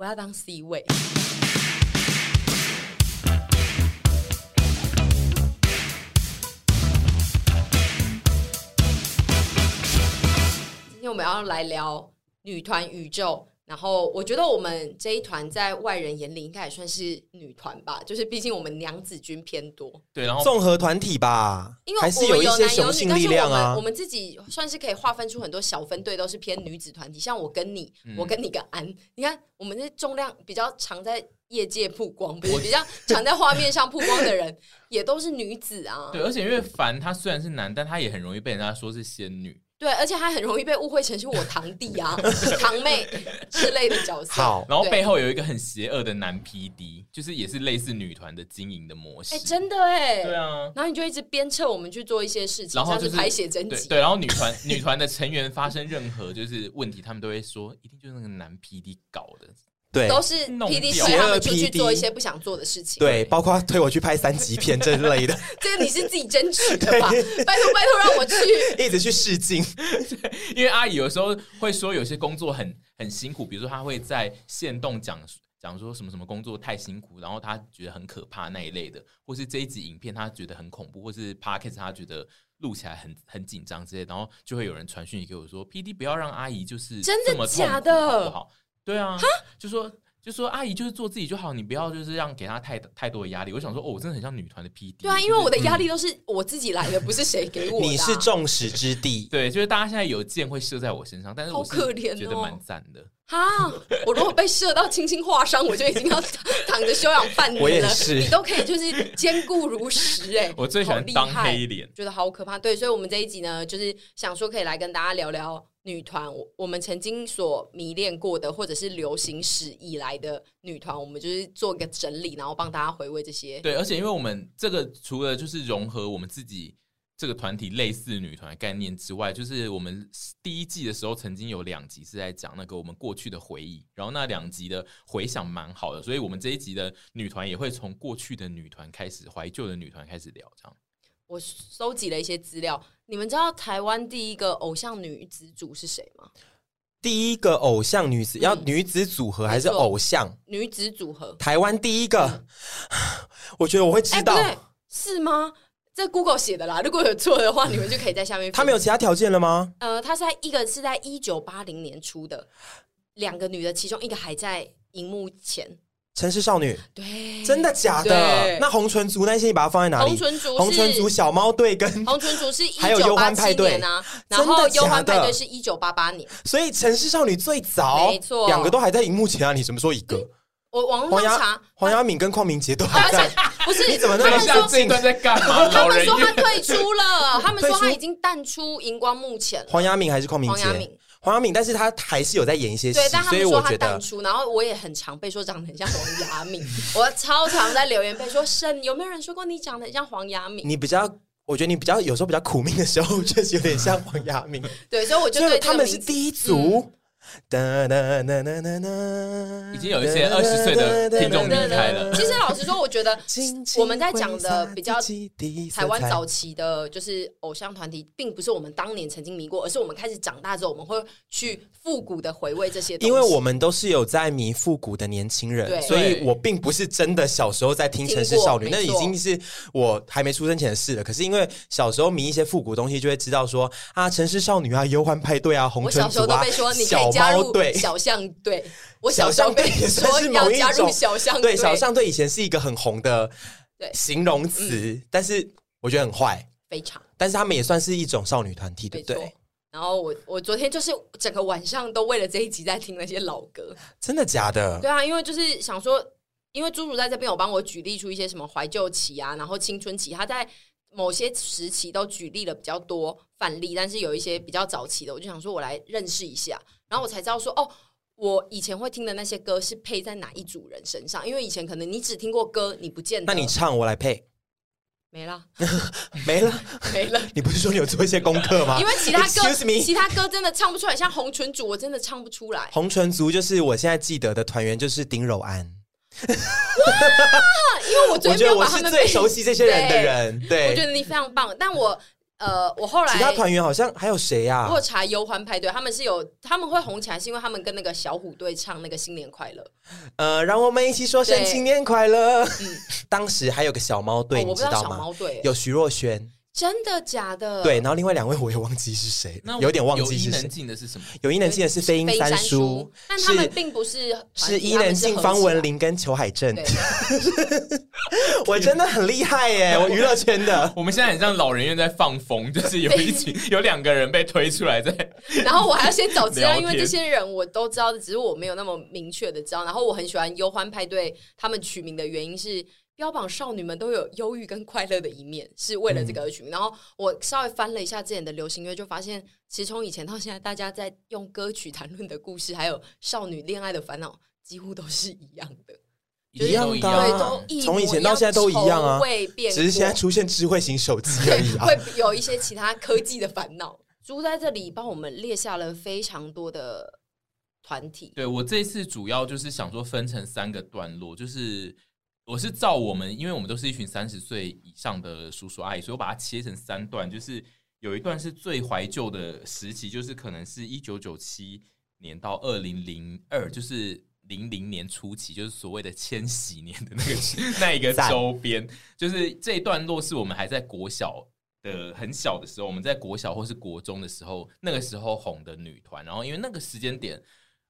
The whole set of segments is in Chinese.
我要当 C 位。今天我们要来聊女团宇宙。然后我觉得我们这一团在外人眼里应该也算是女团吧，就是毕竟我们娘子军偏多。对，然后综合团体吧，因为还是有一些雄性力量啊。我们，我们自己算是可以划分出很多小分队，都是偏女子团体。像我跟你，嗯、我跟你跟安，你看我们这重量比较常在业界曝光，不是比较常在画面上曝光的人，也都是女子啊。对，而且因为凡他虽然是男，但他也很容易被人家说是仙女。对，而且还很容易被误会成是我堂弟啊、堂妹之类的角色。好，然后背后有一个很邪恶的男 PD，就是也是类似女团的经营的模式。哎，真的哎。对啊。然后你就一直鞭策我们去做一些事情，然后就是像是排写真集。对，然后女团女团的成员发生任何就是问题，他们都会说一定就是那个男 PD 搞的。对，都是 PD 推他们出去做一些不想做的事情。对，包括推我去拍三级片这类的。这个你是自己争取的吧？拜托拜托，让我去，一直去试镜。因为阿姨有时候会说有些工作很很辛苦，比如说她会在线动讲讲说什么什么工作太辛苦，然后她觉得很可怕那一类的，或是这一集影片她觉得很恐怖，或是 Podcast 她觉得录起来很很紧张之类，然后就会有人传讯息给我说：“PD 不要让阿姨就是真的假的，好不好？”对啊，就说就说阿姨就是做自己就好，你不要就是让给她太太多的压力。我想说，哦，我真的很像女团的 PD。对啊，因为我的压力都是我自己来的，不是谁给我的。你是众矢之的，对，就是大家现在有箭会射在我身上，但是我好可怜，觉得蛮赞的。哈，我如果被射到轻轻划伤，我就已经要躺着休养半年了。我也是，你都可以就是坚固如石哎，我最喜欢当黑脸，觉得好可怕。对，所以，我们这一集呢，就是想说可以来跟大家聊聊。女团，我我们曾经所迷恋过的，或者是流行史以来的女团，我们就是做一个整理，然后帮大家回味这些。对，而且因为我们这个除了就是融合我们自己这个团体类似女团概念之外，就是我们第一季的时候曾经有两集是在讲那个我们过去的回忆，然后那两集的回想蛮好的，所以我们这一集的女团也会从过去的女团开始，怀旧的女团开始聊这样。我收集了一些资料，你们知道台湾第一个偶像女子组是谁吗？第一个偶像女子、嗯、要女子组合还是偶像女子组合？台湾第一个，嗯、我觉得我会知道，欸、是吗？这 Google 写的啦，如果有错的话，你们就可以在下面。他没有其他条件了吗？呃，他是在一个是在一九八零年出的，两个女的，其中一个还在荧幕前。城市少女，对，真的假的？那红唇族那些你把它放在哪里？红唇族，红唇族小猫队跟红唇族是一 还有忧欢派对啊，然后忧欢派对是一九八八年，所以城市少女最早，没错，两个都还在荧幕前啊！你怎么说一个？我网络上查，黄雅敏跟邝明杰都 还在，不是？你怎么那么像这一段在干嘛？他们说他退出了，他们说他已经淡出荧光幕前。黄雅敏还是邝明杰？黄雅敏，但是他还是有在演一些戏，对，但他们说他淡出，然后我也很常被说长得很像黄雅敏，我超常在留言被说，沈，有没有人说过你长得很像黄雅敏？你比较，我觉得你比较有时候比较苦命的时候，确实有点像黄雅敏。对，所以我就对他们是第一组。嗯哒哒哒哒哒哒，已经有一些二十岁的听众离开了。其实老实说，我觉得我们在讲的比较台湾早期的，就是偶像团体，并不是我们当年曾经迷过，而是我们开始长大之后，我们会去复古的回味这些。因为我们都是有在迷复古的年轻人，所以我并不是真的小时候在听城市少女，那已经是我还没出生前的事了。可是因为小时候迷一些复古东西，就会知道说啊，城市少女啊，忧欢派对啊，红唇族啊，小。加入小象队，我小象队 也说要加入小象队。对，小象队以前是一个很红的形容词，嗯、但是我觉得很坏，非常。但是他们也算是一种少女团体，对不对？然后我我昨天就是整个晚上都为了这一集在听那些老歌，真的假的？对啊，因为就是想说，因为猪猪在这边有帮我举例出一些什么怀旧期啊，然后青春期，他在某些时期都举例了比较多范例，但是有一些比较早期的，我就想说我来认识一下。然后我才知道说，哦，我以前会听的那些歌是配在哪一组人身上？因为以前可能你只听过歌，你不见得。那你唱，我来配。没了，没了，没了。你不是说你有做一些功课吗？因为其他歌，其他歌真的唱不出来，像红唇族，我真的唱不出来。红唇族就是我现在记得的团员，就是丁柔安。哇！因为我，我觉得我是最熟悉这些人的人，对，对我觉得你非常棒。但我呃，我后来其他团员好像还有谁呀、啊？我查忧欢派对，他们是有他们会红起来，是因为他们跟那个小虎队唱那个新年快乐。呃，让我们一起说声新年快乐。嗯，当时还有个小猫队，哦、你知道吗？小猫队有徐若瑄。真的假的？对，然后另外两位我也忘记是谁，有点忘记是谁。有伊能静的是什么？有伊能静的是飞鹰三叔，但他们并不是是伊能静、方文琳跟裘海正。我真的很厉害耶！我娱乐圈的。我们现在很像老人院在放风，就是有一群有两个人被推出来在，然后我还要先找资料，因为这些人我都知道，只是我没有那么明确的知道。然后我很喜欢忧欢派对，他们取名的原因是。标榜少女们都有忧郁跟快乐的一面，是为了这个而取名。嗯、然后我稍微翻了一下之前的流行乐，就发现其实从以前到现在，大家在用歌曲谈论的故事，还有少女恋爱的烦恼，几乎都是一样的，一样的、啊，对，都从以前到现在都一样啊，只是现在出现智慧型手机而已、啊，会有一些其他科技的烦恼。猪在这里帮我们列下了非常多的团体。对，我这次主要就是想说分成三个段落，就是。我是照我们，因为我们都是一群三十岁以上的叔叔阿姨，所以我把它切成三段，就是有一段是最怀旧的时期，就是可能是一九九七年到二零零二，就是零零年初期，就是所谓的千禧年的那个 那一个周边，就是这一段落是我们还在国小的很小的时候，我们在国小或是国中的时候，那个时候红的女团，然后因为那个时间点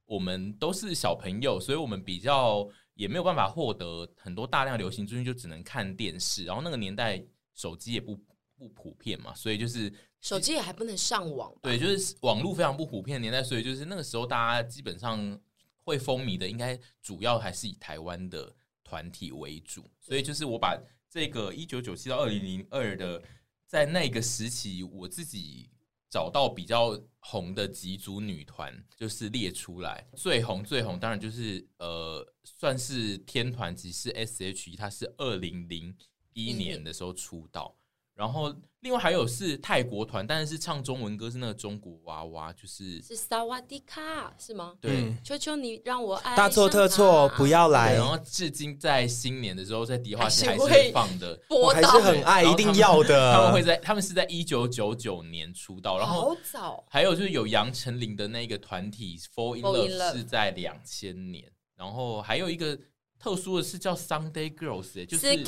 我们都是小朋友，所以我们比较。也没有办法获得很多大量流行资讯，就只能看电视。然后那个年代手机也不不普遍嘛，所以就是手机也还不能上网。对，就是网络非常不普遍的年代，所以就是那个时候大家基本上会风靡的，应该主要还是以台湾的团体为主。所以就是我把这个一九九七到二零零二的在那个时期，我自己。找到比较红的几组女团，就是列出来。最红最红，当然就是呃，算是天团只是 S.H.E，她是二零零一年的时候出道，然后。另外还有是泰国团，但是是唱中文歌，是那个中国娃娃，就是是萨瓦迪卡是吗？对，求求你让我爱大错特错，不要来。然后至今在新年的时候，在迪化街还是放的，我还是很爱，一定要的。他们会在，他们是在一九九九年出道，然后好早。还有就是有杨丞琳的那个团体 Fall in Love 是在两千年，然后还有一个。特殊的是叫 Sunday Girls，就是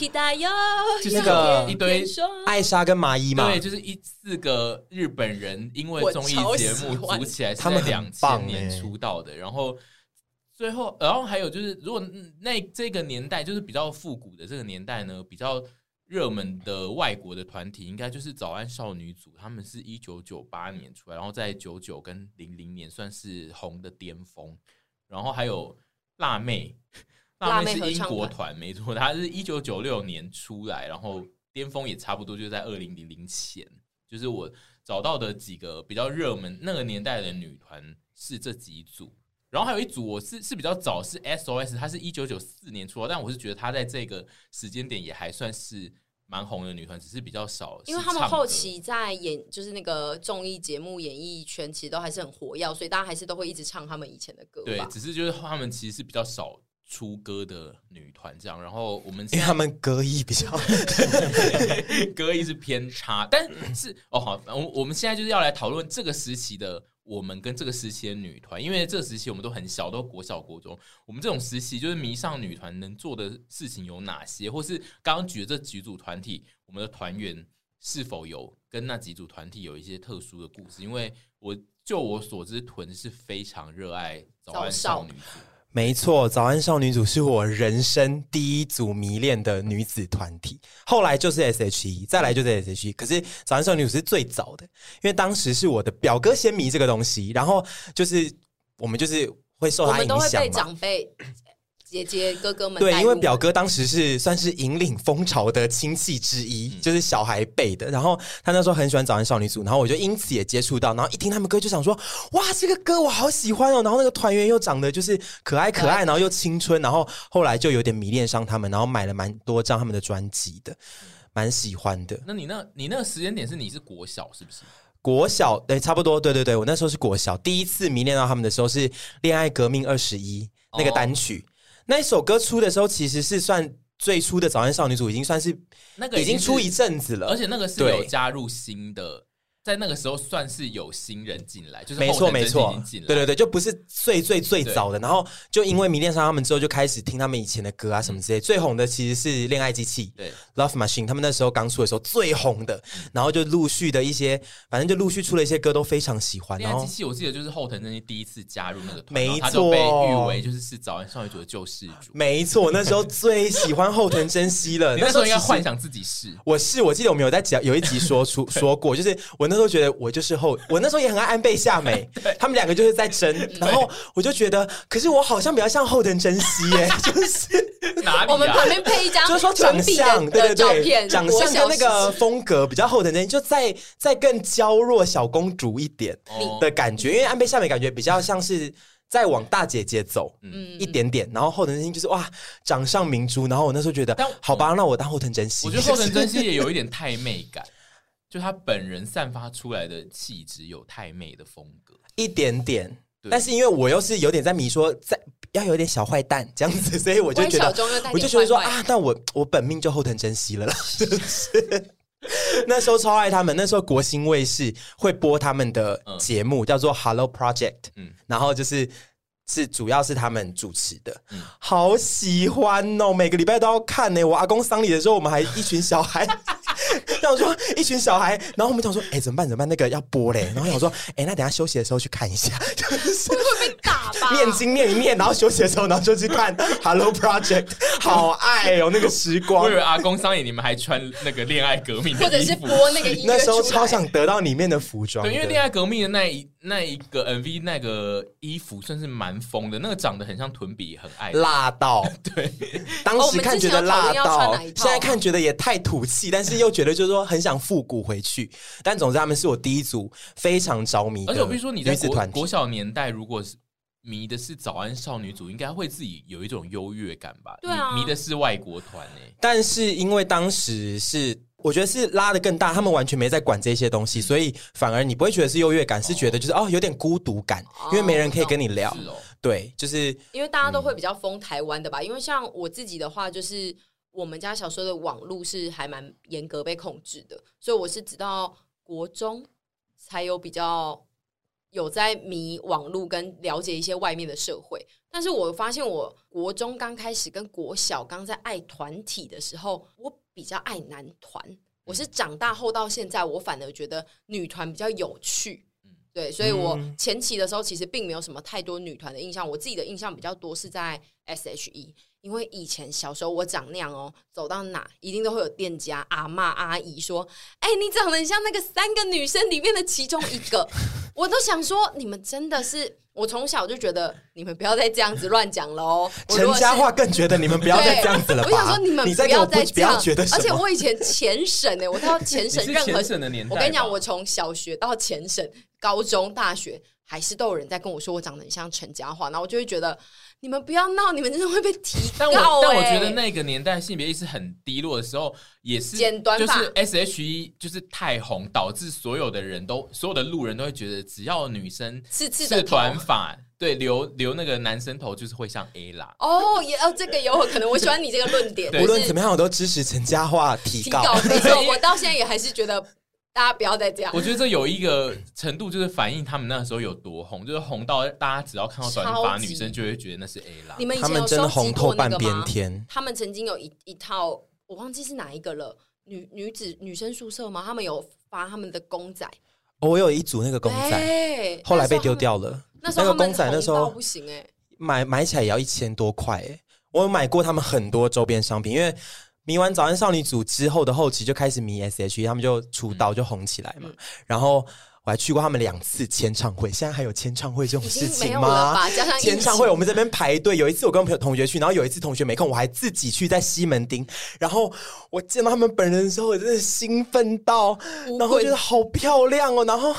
就是那个一堆艾莎跟麻衣嘛，对，就是一四个日本人因为综艺节目组起来，他们两千年出道的，然后最后，然后还有就是，如果那这个年代就是比较复古的这个年代呢，比较热门的外国的团体，应该就是早安少女组，他们是一九九八年出来，然后在九九跟零零年算是红的巅峰，然后还有辣妹。辣妹是英国团，没错，它是一九九六年出来，然后巅峰也差不多就在二零零零前。就是我找到的几个比较热门那个年代的女团是这几组，然后还有一组我是是比较早是 SOS，它是一九九四年出道，但我是觉得它在这个时间点也还算是蛮红的女团，只是比较少，因为他们后期在演就是那个综艺节目演艺圈其实都还是很活跃，所以大家还是都会一直唱他们以前的歌。对，只是就是他们其实是比较少。出歌的女团这样，然后我们因为他们歌艺比较 歌艺是偏差，但是哦好，我我们现在就是要来讨论这个时期的我们跟这个时期的女团，因为这个时期我们都很小，都国小国中，我们这种时期就是迷上女团能做的事情有哪些，或是刚刚举的这几组团体，我们的团员是否有跟那几组团体有一些特殊的故事？因为我就我所知，屯是非常热爱早安少女组。没错，早安少女组是我人生第一组迷恋的女子团体，后来就是 S.H.E，再来就是 S.H.E。可是早安少女组是最早的，因为当时是我的表哥先迷这个东西，然后就是我们就是会受他影响。都会被长辈。姐姐哥哥们对，因为表哥当时是算是引领风潮的亲戚之一，嗯、就是小孩辈的。然后他那时候很喜欢早安少女组，然后我就因此也接触到。然后一听他们歌，就想说：哇，这个歌我好喜欢哦！然后那个团员又长得就是可爱可爱，然后又青春。然后后来就有点迷恋上他们，然后买了蛮多张他们的专辑的，蛮喜欢的。那你那，你那个时间点是你是国小是不是？国小对，差不多，对对对，我那时候是国小，第一次迷恋到他们的时候是《恋爱革命二十一》那个单曲。哦那一首歌出的时候，其实是算最初的早安少女组已经算是那个已经出一阵子了，而且那个是有加入新的。在那个时候算是有新人进来，就是没错没错，对对对，就不是最最最早的。然后就因为迷恋上他们之后，就开始听他们以前的歌啊什么之类。最红的其实是恋爱机器，对，Love Machine，他们那时候刚出的时候最红的。然后就陆续的一些，反正就陆续出了一些歌，都非常喜欢。恋爱机器，我记得就是后藤真希第一次加入那个团，没错，他就被誉为就是是早安少女组的救世主。没错，那时候最喜欢后藤真希了。那时候应该幻想自己是，我是，我记得我们有在讲有一集说出 说过，就是我那时候觉得我就是。后，我那时候也很爱安倍夏美，他们两个就是在争，然后我就觉得，可是我好像比较像后藤真希耶，就是哪里、啊？我们旁边配一张，就是说长相，对对对，长相跟那个风格比较后藤真希，就再再更娇弱小公主一点的感觉，因为安倍夏美感觉比较像是在往大姐姐走，嗯，一点点，然后后藤真希就是哇，掌上明珠，然后我那时候觉得，好吧，那我当后藤真希，我觉得后藤真希也有一点太妹感。就他本人散发出来的气质有太妹的风格，一点点。但是因为我又是有点在迷说，在要有点小坏蛋这样子，所以我就觉得，我就觉得说啊，那我我本命就后藤真希了啦。就 是那时候超爱他们，那时候国新卫视会播他们的节目，叫做《Hello Project》，嗯，然后就是是主要是他们主持的，嗯，好喜欢哦，每个礼拜都要看呢。我阿公丧礼的时候，我们还一群小孩。然后我说一群小孩，然后我们想说，哎，怎么办？怎么办？那个要播嘞。然后我说，哎，那等下休息的时候去看一下，就是会被打吧？念经念一念，然后休息的时候，然后就去看 Hello Project，好爱哦，那个时光。我以为阿公桑野你们还穿那个恋爱革命的衣服，或者是播那个音乐，那时候超想得到里面的服装。对，因为恋爱革命的那一那一个 MV 那个衣服算是蛮疯的，那个长得很像臀比，很爱辣到。对，当时看觉得辣到，现在看觉得也太土气，但是又觉得就是说很想复古回去。但总之他们是我第一组非常着迷的，而且我必须说你在国国小年代，如果是迷的是早安少女组，应该会自己有一种优越感吧？对啊，迷的是外国团诶、欸。但是因为当时是。我觉得是拉的更大，他们完全没在管这些东西，所以反而你不会觉得是优越感，是觉得就是哦有点孤独感，因为没人可以跟你聊。对，就是因为大家都会比较疯台湾的吧？因为像我自己的话，就是我们家小时候的网络是还蛮严格被控制的，所以我是直到国中才有比较有在迷网络跟了解一些外面的社会。但是我发现我国中刚开始跟国小刚在爱团体的时候，我。比较爱男团，我是长大后到现在，我反而觉得女团比较有趣，对，所以我前期的时候其实并没有什么太多女团的印象，我自己的印象比较多是在 S.H.E。因为以前小时候我长那样哦，走到哪一定都会有店家阿妈阿姨说：“哎、欸，你长得很像那个三个女生里面的其中一个。”我都想说，你们真的是我从小就觉得你们不要再这样子乱讲了哦。陈嘉樺更觉得你们不要再这样子了。我想说你们不要再这样，觉得。而且我以前前省哎，我到前省任何省的年代，我跟你讲，我从小学到前省、高中、大学，还是都有人在跟我说我长得很像陈嘉桦，然后我就会觉得。你们不要闹，你们真的会被提高、欸。但我但我觉得那个年代性别意识很低落的时候，也是剪短发，就是 S H E 就是太红，导致所有的人都所有的路人都会觉得，只要女生是是短发，对留留那个男生头就是会像 A 啦。哦，也哦，这个有可能，我喜欢你这个论点。无论怎么样，我都支持陈嘉樺提高。没错，我到现在也还是觉得。大家不要再这样。我觉得这有一个程度，就是反映他们那时候有多红，就是红到大家只要看到短发女生，就会觉得那是 A 啦。你们以前有收集过那个吗？他们曾经有一一套，我忘记是哪一个了，女女子女生宿舍吗？他们有发他们的公仔。哦，我有一组那个公仔，后来被丢掉了。那时候那个公仔那时候不行哎，买买起来也要一千多块哎。我有买过他们很多周边商品，因为。迷完早安少女组之后的后期就开始迷 S.H.E，他们就出道就红起来嘛。嗯、然后我还去过他们两次签唱会，现在还有签唱会这种事情吗？签唱会我们这边排队，有一次我跟朋友同学去，然后有一次同学没空，我还自己去在西门町。然后我见到他们本人的时候，我真的兴奋到，然后觉得好漂亮哦，然后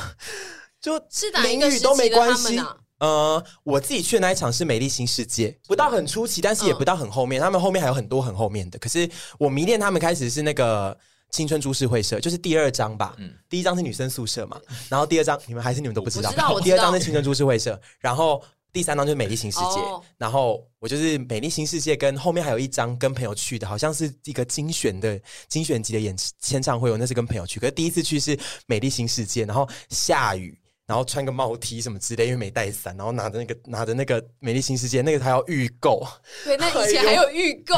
就是淋雨都没关系。呃，我自己去的那一场是美丽新世界，不到很出奇，但是也不到很后面。嗯、他们后面还有很多很后面的。可是我迷恋他们开始是那个青春株式会社，就是第二章吧。嗯，第一章是女生宿舍嘛，然后第二章你们还是你们都不知道。知道，第二章是青春株式会社，然后第三章就是美丽新世界，哦、然后我就是美丽新世界，跟后面还有一张跟朋友去的，好像是一个精选的精选集的演签唱会，我那是跟朋友去，可是第一次去是美丽新世界，然后下雨，然后穿个帽 T 什么之类，因为没带伞，然后拿着那个拿着那个美丽新世界，那个还要预购，对，那以前还有预购，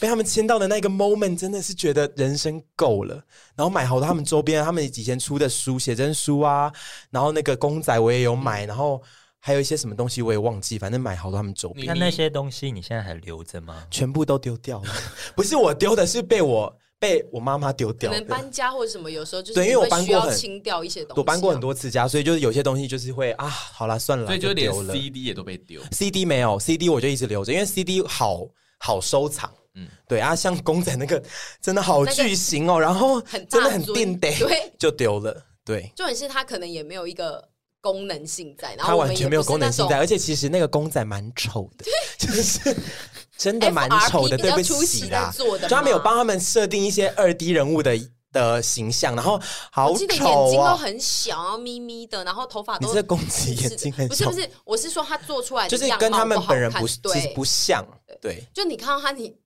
被他们签到的那个 moment 真的是觉得人生够了，然后买好多他们周边，他们以前出的书写真书啊，然后那个公仔我也有买，然后。还有一些什么东西我也忘记，反正买好多他们周边。那那些东西你现在还留着吗？全部都丢掉了，不是我丢的，是被我被我妈妈丢掉。可能搬家或者什么，有时候就是对，因为我搬过很清掉一些东西，我搬过很多次家，所以就是有些东西就是会啊，好了算了，所以就连 CD 也都被丢。CD 没有 CD，我就一直留着，因为 CD 好好收藏。嗯，对啊，像公仔那个真的好巨型哦，然后真的很定得，对，就丢了。对，重点是他可能也没有一个。功能性在，然后它完全没有功能性在，而且其实那个公仔蛮丑的，就是真的蛮丑的，对不起啦。就他们有帮他们设定一些二 D 人物的的形象，然后好丑，眼睛都很小，咪咪的，然后头发都。你这攻击眼睛很小，不是不是，我是说他做出来就是跟他们本人不其实不像，对，就你看到他你。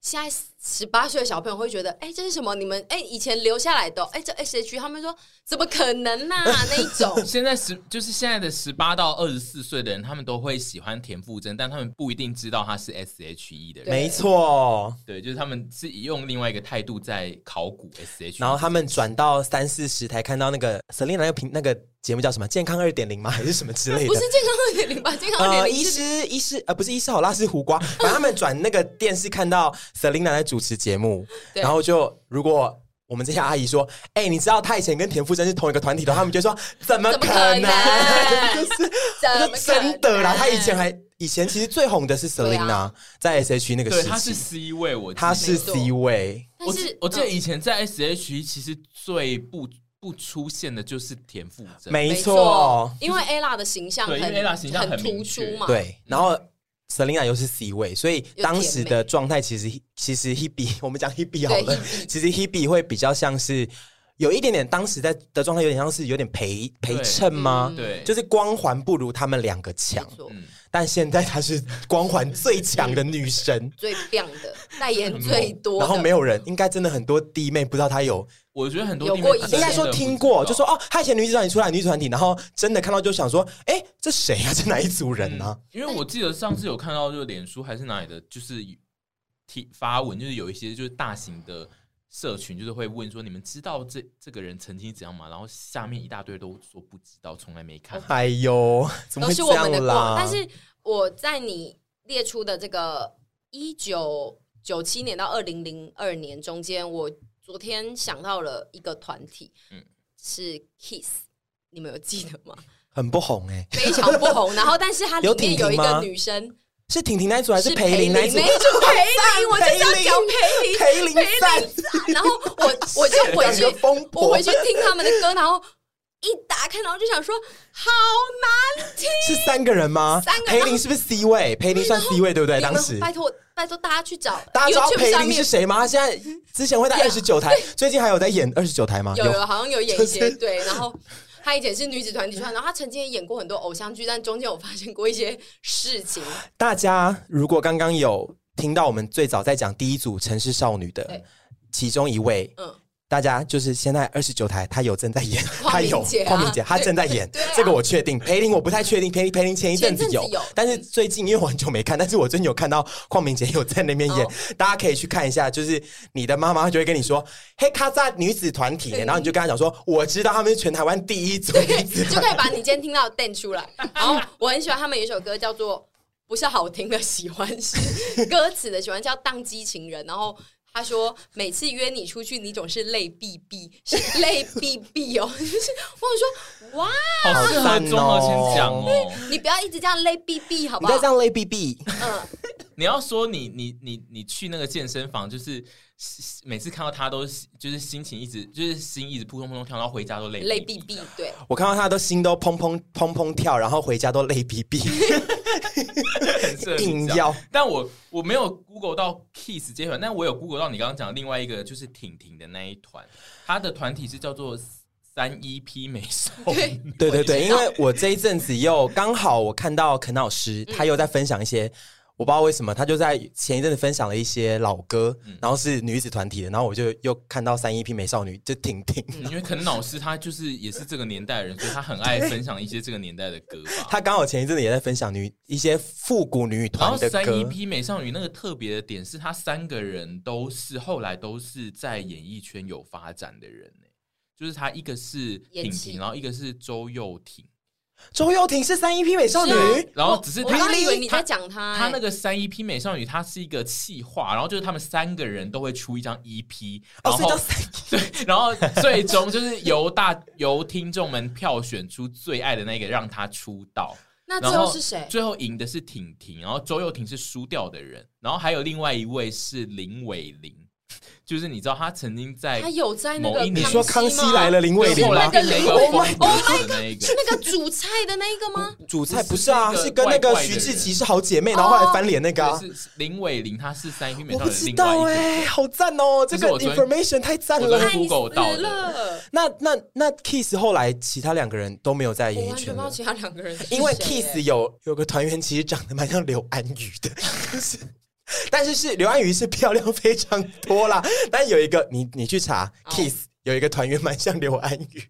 现在十八岁的小朋友会觉得，哎、欸，这是什么？你们哎、欸，以前留下来的，哎、欸，这 S H，他们说怎么可能呢、啊？那一种。现在十就是现在的十八到二十四岁的人，他们都会喜欢田馥甄，但他们不一定知道他是 S H E 的人。没错，对，就是他们是以用另外一个态度在考古 S H，然后他们转到三四十台看到那个 Selina 那个那个。节目叫什么？健康二点零吗？还是什么之类的？不是健康二点零吧？健康二点零。医师，医师，呃，不是医师好辣是胡瓜。反正他们转那个电视看到 Selina 在主持节目，然后就如果我们这些阿姨说：“哎、欸，你知道他以前跟田馥甄是同一个团体的？” 他们就说：“怎么可能？就是真的啦！他以前还以前其实最红的是 Selina，、啊、在 S H 那个时期，他是 C 位，我他是 C 位。我我记得以前在 S H 其实最不。不出现的就是田馥甄，没错，因为 Ella 的形象很，因为 Ella 形象很突出嘛。对，然后 Selina 又是 C 位，所以当时的状态其实其实 Hebe，我们讲 Hebe 好了，其实 Hebe 会比较像是有一点点，当时在的状态有点像是有点陪陪衬吗？对，就是光环不如他们两个强。但现在她是光环最强的女神，最亮的代言最多，然后没有人，应该真的很多弟妹不知道她有。我觉得很多弟妹应该说听过，就说哦，她以前女子团体出来女子团体，然后真的看到就想说，哎，这谁啊？这哪一组人呢、啊？因为我记得上次有看到，就是脸书还是哪里的，就是提发文，就是有一些就是大型的社群，就是会问说，你们知道这这个人曾经怎样吗？然后下面一大堆都说不知道，从来没看。哎呦，怎么会这样啦？但是我在你列出的这个一九九七年到二零零二年中间，我。昨天想到了一个团体，嗯，是 Kiss，你们有记得吗？很不红哎、欸，非常不红。然后，但是它里面有一个女生，是婷婷那组还是裴林那组？那组 裴林，我就是要讲裴林，裴琳，裴琳。然后我我就 回去，我回去听他们的歌，然后一打开，然后就想说，好难听。是三个人吗？三个。裴林是不是 C 位？裴林算 C 位对不对？当时拜托。拜托大家去找，大家知道裴林是谁吗？他现在之前会在二十九台，最近还有在演二十九台吗？有有，好像有演一些。对，然后他以前是女子团体出来，然后她曾经也演过很多偶像剧，但中间有发生过一些事情。大家如果刚刚有听到我们最早在讲第一组城市少女的其中一位，嗯。大家就是现在二十九台，他有正在演，他有邝明杰，他正在演，这个我确定。裴林我不太确定，裴裴林前一阵子有，但是最近因为我很久没看，但是我最近有看到邝明杰有在那边演，大家可以去看一下。就是你的妈妈就会跟你说，嘿，卡扎女子团体，然后你就跟他讲说，我知道他们是全台湾第一组 就可以把你今天听到的带出来。然后我很喜欢他们有一首歌叫做《不是好听的喜欢》，是歌词的喜欢叫《当机情人》，然后。他说：“每次约你出去，你总是泪哔哔，是泪哔哔哦。”就是我说：“哇，好适合综合先讲哦。”你不要一直这样泪哔哔，好不好？不要这样泪哔哔。嗯，你要说你你你你去那个健身房，就是每次看到他都就是心情一直就是心一直扑通扑通跳，然后回家都泪泪濞濞。对，我看到他都心都砰砰砰砰跳，然后回家都泪濞濞。硬要，但我我没有 Google 到 Kiss 这团，但我有 Google 到你刚刚讲的另外一个，就是婷婷的那一团，他的团体是叫做三一 P 美少女，对对对，因为我这一阵子又刚好我看到肯老师，他又在分享一些。我不知道为什么，他就在前一阵子分享了一些老歌，嗯、然后是女子团体的，然后我就又看到三一 P 美少女就婷婷、嗯，因为可能老师他就是也是这个年代的人，所以他很爱分享一些这个年代的歌吧。他刚好前一阵子也在分享女一些复古女团的歌。然后三一 P 美少女那个特别的点是，他三个人都是后来都是在演艺圈有发展的人，就是他一个是婷婷，然后一个是周又廷。周又廷是三一 P 美少女，啊、然后只是他，我以为你在讲他、欸，他那个三一 P 美少女，她是一个企划，然后就是他们三个人都会出一张 EP，然后、哦、对，然后最终就是由大由听众们票选出最爱的那个，让她出道。那最后是谁？最后赢的是婷婷，然后周又廷是输掉的人，然后还有另外一位是林伟玲。就是你知道他曾经在他有在那个你说康熙来了林伟玲吗？那个林伟，Oh my god，是那个煮菜的那个吗？煮菜不是啊，是跟那个徐志祺是好姐妹，然后后来翻脸那个。是林伟玲，她是三一 P 美少女。我不知道哎，好赞哦，这个 information 太赞了，Google 到了。那那那 Kiss 后来其他两个人都没有在演艺圈了。其他两个人，因为 Kiss 有有个团员其实长得蛮像刘安宇的，就是。但是是刘安宇是漂亮非常多啦，但有一个你你去查 Kiss 有一个团员蛮像刘安宇，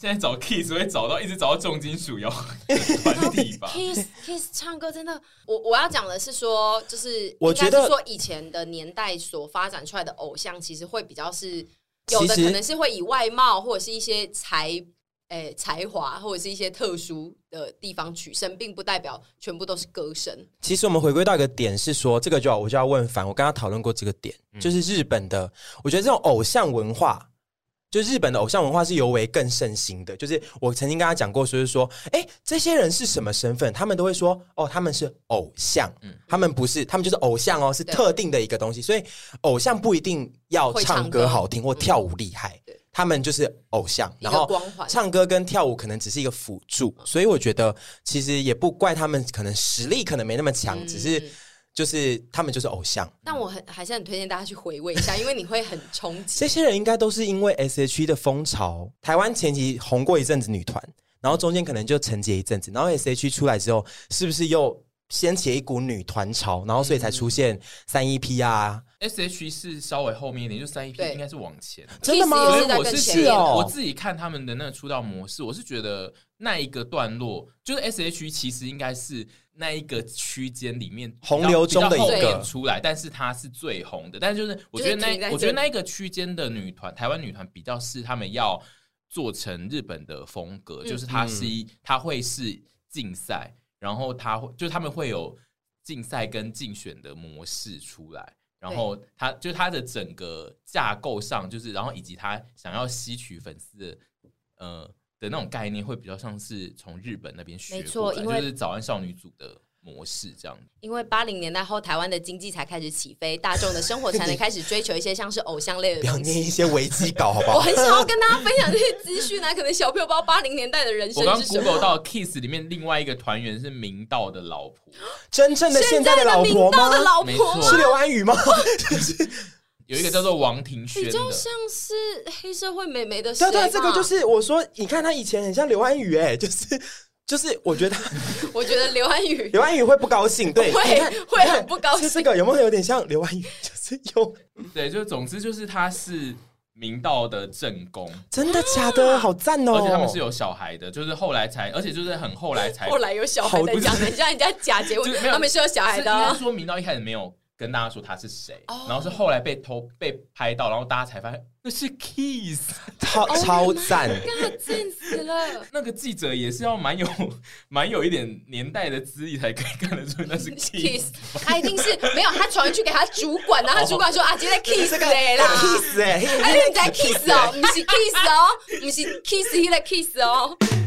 现在找 Kiss 会找到一直找到重金属要 团体吧？Kiss Kiss 唱歌真的，我我要讲的是说，就是我觉得说以前的年代所发展出来的偶像，其实会比较是有的可能是会以外貌或者是一些才。哎，才华或者是一些特殊的地方取胜，并不代表全部都是歌声。其实我们回归到一个点是说，这个就要我就要问凡，我刚刚讨论过这个点，嗯、就是日本的，我觉得这种偶像文化，就日本的偶像文化是尤为更盛行的。就是我曾经跟他讲过，就是说，哎，这些人是什么身份？他们都会说，哦，他们是偶像，嗯，他们不是，他们就是偶像哦，是特定的一个东西。所以，偶像不一定要唱歌好听或跳舞厉害。嗯他们就是偶像，然后唱歌跟跳舞可能只是一个辅助，所以我觉得其实也不怪他们，可能实力可能没那么强，只是就是他们就是偶像。但我很还是很推荐大家去回味一下，因为你会很冲击。这些人应该都是因为 S.H.E 的风潮，台湾前期红过一阵子女团，然后中间可能就沉寂一阵子，然后 S.H.E 出来之后，是不是又掀起一股女团潮，然后所以才出现三一 P 啊？S H E 是稍微后面一点，就三一 P 应该是往前。真的吗？所以我是是哦，我自己看他们的那个出道模式，我是觉得那一个段落，就是 S H E 其实应该是那一个区间里面洪流中的一个出来，但是它是最红的。但是就是我觉得那我觉得那一个区间的女团，台湾女团比较是他们要做成日本的风格，就是它是一，它会是竞赛，然后他会就是他们会有竞赛跟竞选的模式出来。然后他就他的整个架构上，就是然后以及他想要吸取粉丝的呃的那种概念，会比较像是从日本那边学过来，没错，因为就是早安少女组的。模式这样，因为八零年代后，台湾的经济才开始起飞，大众的生活才能开始追求一些像是偶像类的东西。不要念一些维基稿，好不好？我很想要跟大家分享这些资讯啊，可能小朋友不知道八零年代的人生是什么。我刚 Google 到 Kiss 里面另外一个团员是明道的老婆，真正的现在的老婆吗？老婆是刘安宇吗？有一个叫做王庭轩，比较像是黑社会美眉的。对对，这个就是我说，你看他以前很像刘安宇，哎，就是。就是我觉得，我觉得刘安宇，刘安宇会不高兴，对，会会很不高兴。这个有没有有点像刘安宇？就是有，对，就总之就是他是明道的正宫，真的假的？好赞哦！而且他们是有小孩的，就是后来才，而且就是很后来才，后来有小孩的讲，人家人家假结婚，他们是有小孩的。应该说明道一开始没有。跟大家说他是谁，然后是后来被偷被拍到，然后大家才发现那是 Kiss，超 超赞，赞死了。那个记者也是要蛮有蛮有一点年代的资历才可以看得出那是 Kiss，他一定是没有，他传去给他主管，然后他主管说啊，今天 Kiss 嘞啦，Kiss 哎，他是在 Kiss 哦，不是 Kiss 哦，不是 Kiss 他的 Kiss 哦。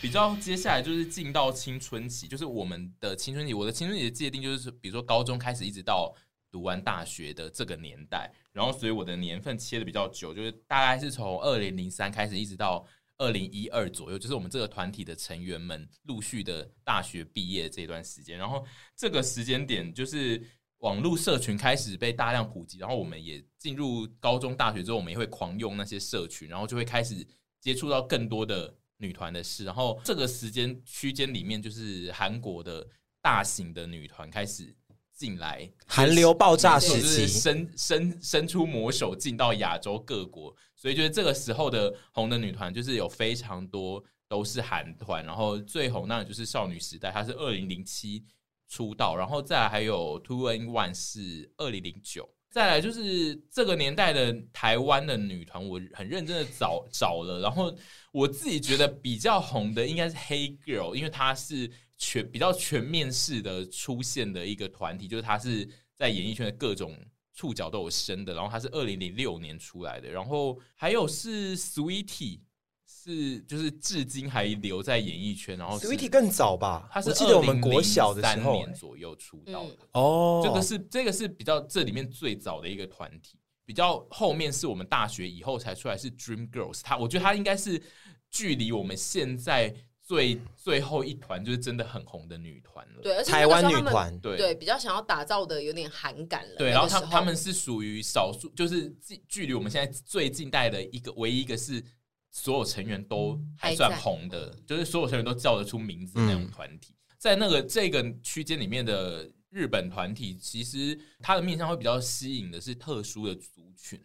比较接下来就是进到青春期，就是我们的青春期。我的青春期的界定就是，比如说高中开始一直到读完大学的这个年代，然后所以我的年份切的比较久，就是大概是从二零零三开始一直到二零一二左右，就是我们这个团体的成员们陆续的大学毕业这段时间。然后这个时间点就是网络社群开始被大量普及，然后我们也进入高中、大学之后，我们也会狂用那些社群，然后就会开始接触到更多的女团的事。然后这个时间区间里面，就是韩国的大型的女团开始进来，韩流爆炸时期，伸伸伸出魔手进到亚洲各国。所以就是这个时候的红的女团，就是有非常多都是韩团，然后最红那就是少女时代，她是二零零七。出道，然后再来还有 2NE1 是二零零九，再来就是这个年代的台湾的女团，我很认真的找找了，然后我自己觉得比较红的应该是 Hey Girl，因为它是全比较全面式的出现的一个团体，就是它是在演艺圈的各种触角都有深的，然后它是二零零六年出来的，然后还有是 Sweetie。是，就是至今还留在演艺圈，然后 Sweetie 更早吧？他是记得我们国小的时候年左右出道的哦。这个是这个是比较这里面最早的一个团体，比较后面是我们大学以后才出来是 Dream Girls。他我觉得他应该是距离我们现在最最后一团就是真的很红的女团了。对，而且台湾女团对对比较想要打造的有点韩感了。对，然后他他们是属于少数，就是距距离我们现在最近代的一个唯一一个是。所有成员都还算红的，就是所有成员都叫得出名字的那种团体，在那个这个区间里面的日本团体，其实它的面向会比较吸引的是特殊的族群，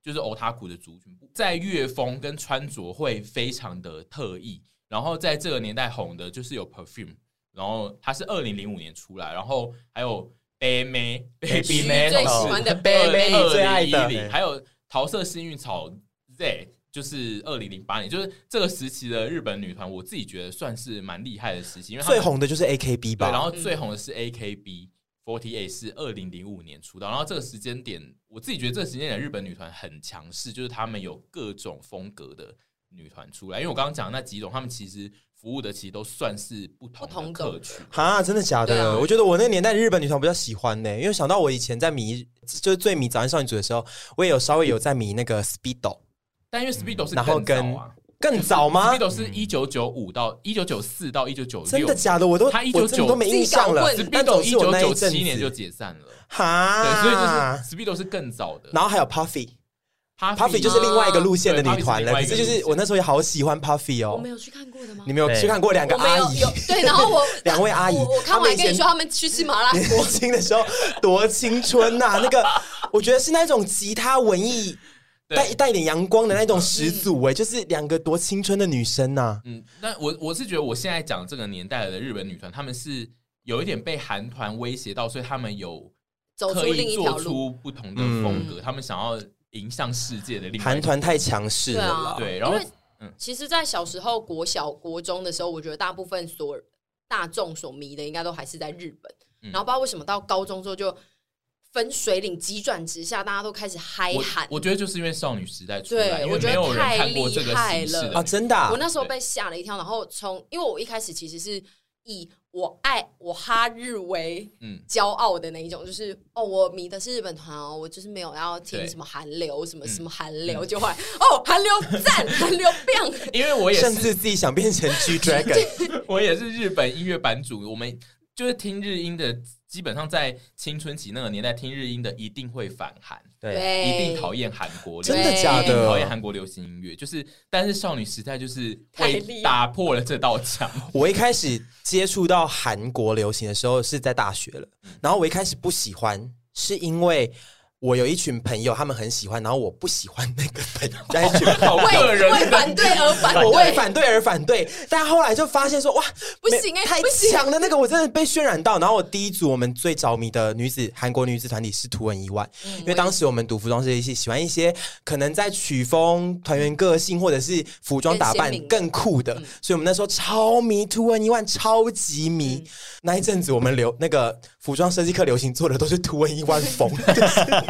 就是 Otaku 的族群，在乐风跟穿着会非常的特异。然后在这个年代红的就是有 Perfume，然后它是二零零五年出来，然后还有 Baby Baby Man 最喜欢的 Baby 最爱的，还有桃色幸运草 Z。就是二零零八年，就是这个时期的日本女团，我自己觉得算是蛮厉害的时期，因为最红的就是 AKB 吧。对，然后最红的是 A K B forty eight 是二零零五年出道，然后这个时间点，我自己觉得这个时间点日本女团很强势，就是他们有各种风格的女团出来。因为我刚刚讲的那几种，他们其实服务的其实都算是不同的客群。哈，真的假的？啊、我觉得我那个年代的日本女团比较喜欢呢、欸，因为想到我以前在迷，就是最迷早安少女组的时候，我也有稍微有在迷那个 Speedo。但因为 Speedo 是然后跟更早吗？Speedo 是一九九五到一九九四到一九九六，真的假的？我都他一九九都没印象了。Speedo 一九九七年就解散了，哈，对，所以就是 Speedo 是更早的。然后还有 Puffy，Puffy 就是另外一个路线的女团了。可是就是我那时候也好喜欢 Puffy 哦。我没有去看过的吗？你没有去看过两个阿姨？对，然后我 两位阿姨，我看完跟你说他们去吃麻辣锅。年轻的时候多青春呐！那个我觉得是那种吉他文艺。带带点阳光的那种始祖哎，就是两个多青春的女生呐、啊。嗯，那我我是觉得我现在讲这个年代的日本女团，她们是有一点被韩团威胁到，所以她们有刻意做出不同的风格，她们想要迎向世界的另外。韩团太强势了，对，然后嗯，其实，在小时候国小国中的时候，我觉得大部分所大众所迷的，应该都还是在日本。然后不知道为什么到高中之后就。分水岭急转直下，大家都开始嗨喊。我觉得就是因为少女时代出来，对，因为没有人看过这个形式啊，真的。我那时候被吓了一跳，然后从因为我一开始其实是以我爱我哈日为嗯骄傲的那一种，就是哦，我迷的是日本团哦，我就是没有要听什么韩流，什么什么韩流，就会哦，韩流赞，韩流变。因为我也甚至自己想变成 G Dragon，我也是日本音乐版主，我们就是听日音的。基本上在青春期那个年代听日音的一定会反韩，对，一定讨厌韩国，真的假的？讨厌韩国流行音乐，就是，但是少女时代就是会打破了这道墙。我一开始接触到韩国流行的时候是在大学了，然后我一开始不喜欢，是因为。我有一群朋友，他们很喜欢，然后我不喜欢那个朋友，在一群为为反对而反对，我为反对而反对。但后来就发现说，哇，不行哎，太强了！那个我真的被渲染到。然后我第一组我们最着迷的女子韩国女子团体是 2NE1，因为当时我们读服装设计系，喜欢一些可能在曲风、团员个性或者是服装打扮更酷的，所以我们那时候超迷 2NE1，超级迷。那一阵子我们留那个服装设计课流行做的都是图文一万风。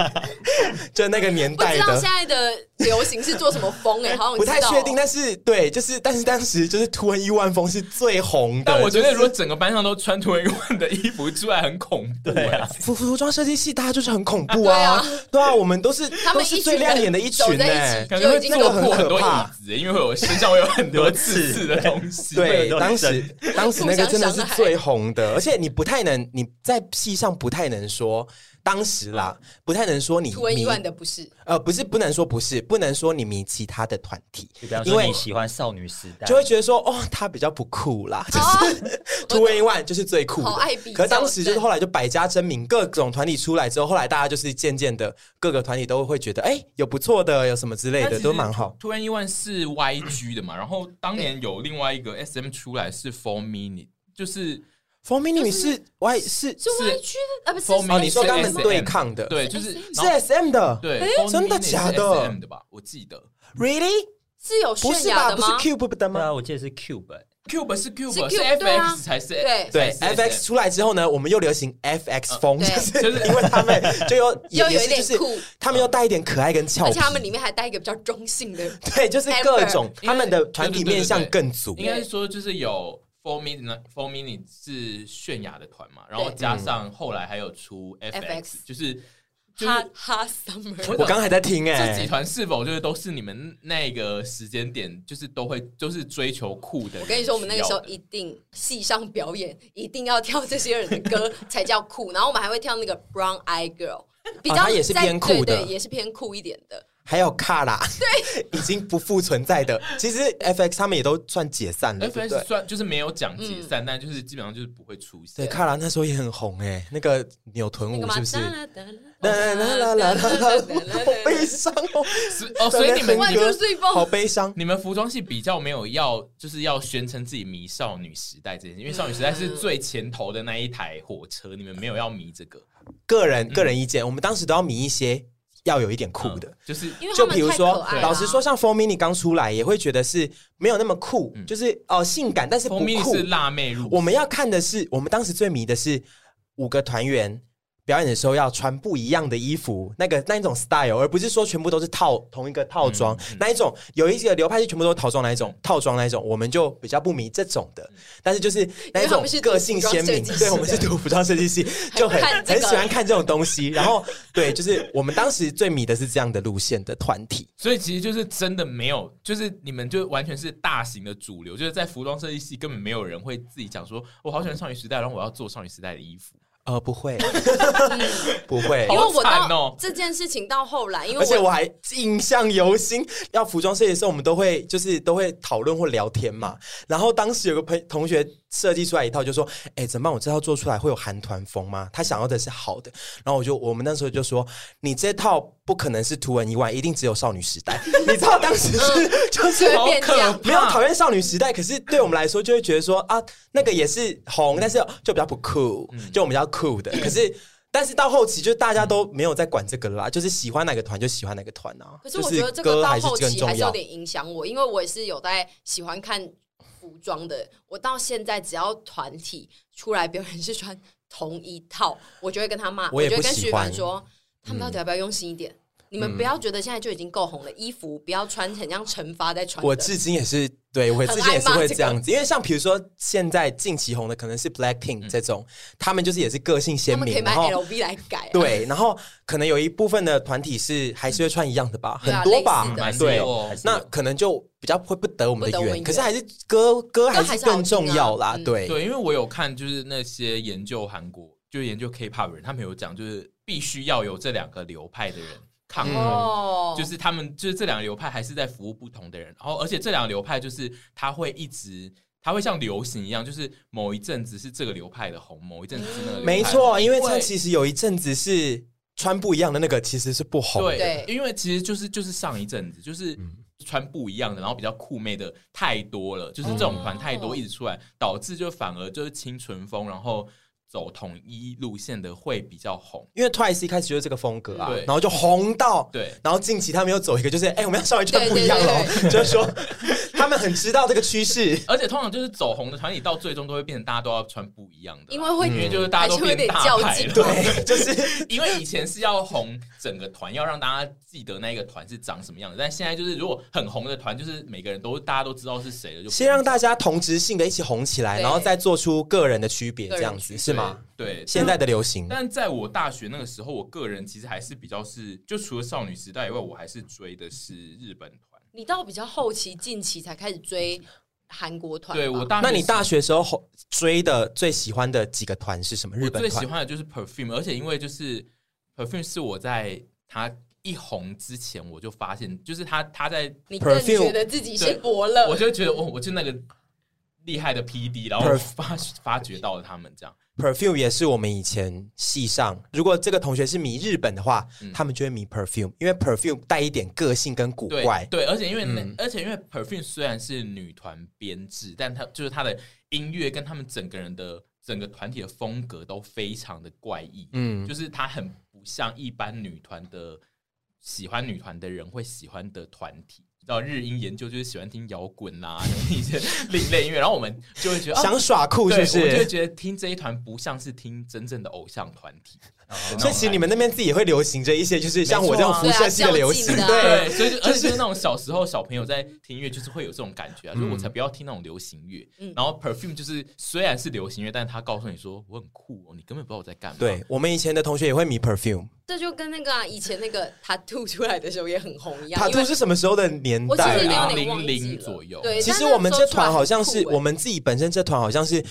就那个年代的。不知道现在的流行是做什么风哎、欸，好像不太确定。但是对，就是但是当时就是图文一万风是最红的。但我觉得如果整个班上都穿图文一万的衣服出来，很恐怖。对啊，服服装设计系大家就是很恐怖啊。啊对啊，我们都是他们是最亮眼的一群呢、欸，感觉会坐破很多椅子，因为会有身上会有很多刺刺的东西。对，当时当时那个真的是最红的，而且你不太能你在戏上不太能说。当时啦，不太能说你迷的不是，呃，不是不能说不是，不能说你迷其他的团体，因为你喜欢少女时代，就会觉得说哦，他比较不酷啦，就是 2NE1 就是最酷的。可是当时就是后来就百家争鸣，各种团体出来之后，后来大家就是渐渐的各个团体都会觉得，哎，有不错的，有什么之类的都蛮好。2NE1 是 YG 的嘛，然后当年有另外一个 SM 出来是 Four Minute，就是。4 Minute 是 Y 是是 YG 的啊，不是哦，你说他们对抗的，对，就是是 SM 的，对，真的假的？SM 的吧，我记得，Really？是有泫雅的吗？不是 Cube 的吗？我记得是 Cube，Cube 是 Cube，是 FX 才是对对，FX 出来之后呢，我们又流行 FX 风，就是因为他们就又又有一点酷，他们又带一点可爱跟俏皮，而且他们里面还带一个比较中性的，对，就是各种他们的团体面向更足，应该说就是有。4 Minute Four Minute 是泫雅的团嘛，然后加上后来还有出 FX，就是哈哈 Summer。我刚刚还在听哎，这几团是否就是都是你们那个时间点，就是都会就是追求酷的？我跟你说，我们那个时候一定戏上表演一定要跳这些人的歌 才叫酷，然后我们还会跳那个 Brown Eye Girl，比较也是偏酷的，也是偏酷一点的。还有卡拉，对，已经不复存在的。其实 FX 他们也都算解散了，FX 算就是没有讲解散，但就是基本上就是不会出现。对，卡拉那时候也很红哎，那个扭臀舞是不是？啦啦啦啦啦，好悲伤哦！哦，所以你们好悲伤。你们服装系比较没有要，就是要宣称自己迷少女时代这件事，因为少女时代是最前头的那一台火车，你们没有要迷这个。个人个人意见，我们当时都要迷一些。要有一点酷的，就是就比如说，老实说，像 Four Minute 刚出来，也会觉得是没有那么酷，就是哦，性感，但是不酷。是辣妹入。我们要看的是，我们当时最迷的是五个团员。表演的时候要穿不一样的衣服，那个那一种 style，而不是说全部都是套同一个套装。嗯嗯、那一种有一些流派是全部都是套装，那一种套装那一种，我们就比较不迷这种的。但是就是那一种个性鲜明，对，我们是读服装设计系，就很很喜欢看这种东西。然后对，就是我们当时最迷的是这样的路线的团体。所以其实就是真的没有，就是你们就完全是大型的主流，就是在服装设计系根本没有人会自己讲说，我好喜欢少女时代，然后我要做少女时代的衣服。呃，不会，不会，因为我到这件事情到后来，因为而且我还印象犹新，要服装设计的时候，我们都会就是都会讨论或聊天嘛。然后当时有个朋同学设计出来一套，就说：“哎，怎么办？我这套做出来会有韩团风吗？”他想要的是好的。然后我就我们那时候就说：“你这套不可能是图文以外一定只有少女时代。”你知道当时是就是没有讨厌少女时代，可是对我们来说就会觉得说啊，那个也是红，但是就比较不酷，就我们比较。酷的，可是，但是到后期就大家都没有在管这个了啦，就是喜欢哪个团就喜欢哪个团啊。可是我觉得这个到后期还是有点影响我，因为我也是有在喜欢看服装的。我到现在只要团体出来表演是穿同一套，我就会跟他骂，我，就跟徐凡说，他们到底要不要用心一点？嗯你们不要觉得现在就已经够红了，衣服不要穿很像惩罚在穿。我至今也是，对我至今也是会这样子，因为像比如说现在近期红的可能是 Blackpink 这种，他们就是也是个性鲜明，然后 LV 来改。对，然后可能有一部分的团体是还是会穿一样的吧，很多吧，对，那可能就比较会不得我们的缘。可是还是歌歌还是更重要啦，对对，因为我有看就是那些研究韩国就研究 K-pop 人，他们有讲就是必须要有这两个流派的人。抗衡，嗯、就是他们就是这两个流派还是在服务不同的人，然后而且这两个流派就是他会一直，他会像流行一样，就是某一阵子是这个流派的红，某一阵子是那个流派。没错，因为他其实有一阵子是穿不一样的那个，其实是不红的。对，因为其实就是就是上一阵子就是穿不一样的，然后比较酷妹的太多了，就是这种团太多一直出来，导致就反而就是清纯风，然后。走统一路线的会比较红，因为 Twice 一开始就是这个风格啊，对。然后就红到对，然后近期他们又走一个，就是哎、欸，我们要稍微穿不一样了，就是说他们很知道这个趋势，而且通常就是走红的团体到最终都会变成大家都要穿不一样的，因为会、嗯、因为就是大家都变大牌了，对，就是 因为以前是要红整个团，要让大家记得那个团是长什么样的，但现在就是如果很红的团，就是每个人都大家都知道是谁了，就先让大家同质性的一起红起来，然后再做出个人的区别，这样子是吗？对，现在的流行。但在我大学那个时候，我个人其实还是比较是，就除了少女时代以外，我还是追的是日本团。你到比较后期、近期才开始追韩国团。对我大，那你大学时候追的最喜欢的几个团是什么？日本团？最喜欢的就是 Perfume，而且因为就是 Perfume 是我在他一红之前我就发现，就是他他在你更觉得自己是伯乐，我就觉得我，我就那个。厉害的 PD，然后发发掘到了他们这样。Perfume 也是我们以前系上，如果这个同学是迷日本的话，嗯、他们就会迷 Perfume，因为 Perfume 带一点个性跟古怪。对，对，而且因为、嗯、而且因为 Perfume 虽然是女团编制，但她就是她的音乐跟他们整个人的整个团体的风格都非常的怪异。嗯，就是她很不像一般女团的喜欢女团的人会喜欢的团体。到日音研究就是喜欢听摇滚啦，一些另类音乐，然后我们就会觉得想耍酷，是不是？我就会觉得听这一团不像是听真正的偶像团体。所以其实你们那边自己也会流行着一些，就是像我这种辐射系的流行，对，所以就而且就是那种小时候小朋友在听音乐，就是会有这种感觉啊，所以我才不要听那种流行乐。然后 Perfume 就是虽然是流行乐，但是他告诉你说我很酷哦，你根本不知道我在干嘛。对，我们以前的同学也会迷 Perfume，这就跟那个以前那个 Tattoo 出来的时候也很红一样。Tattoo 是什么时候的年代？零零零左右。对，其实我们这团好像是我们自己本身这团好像是。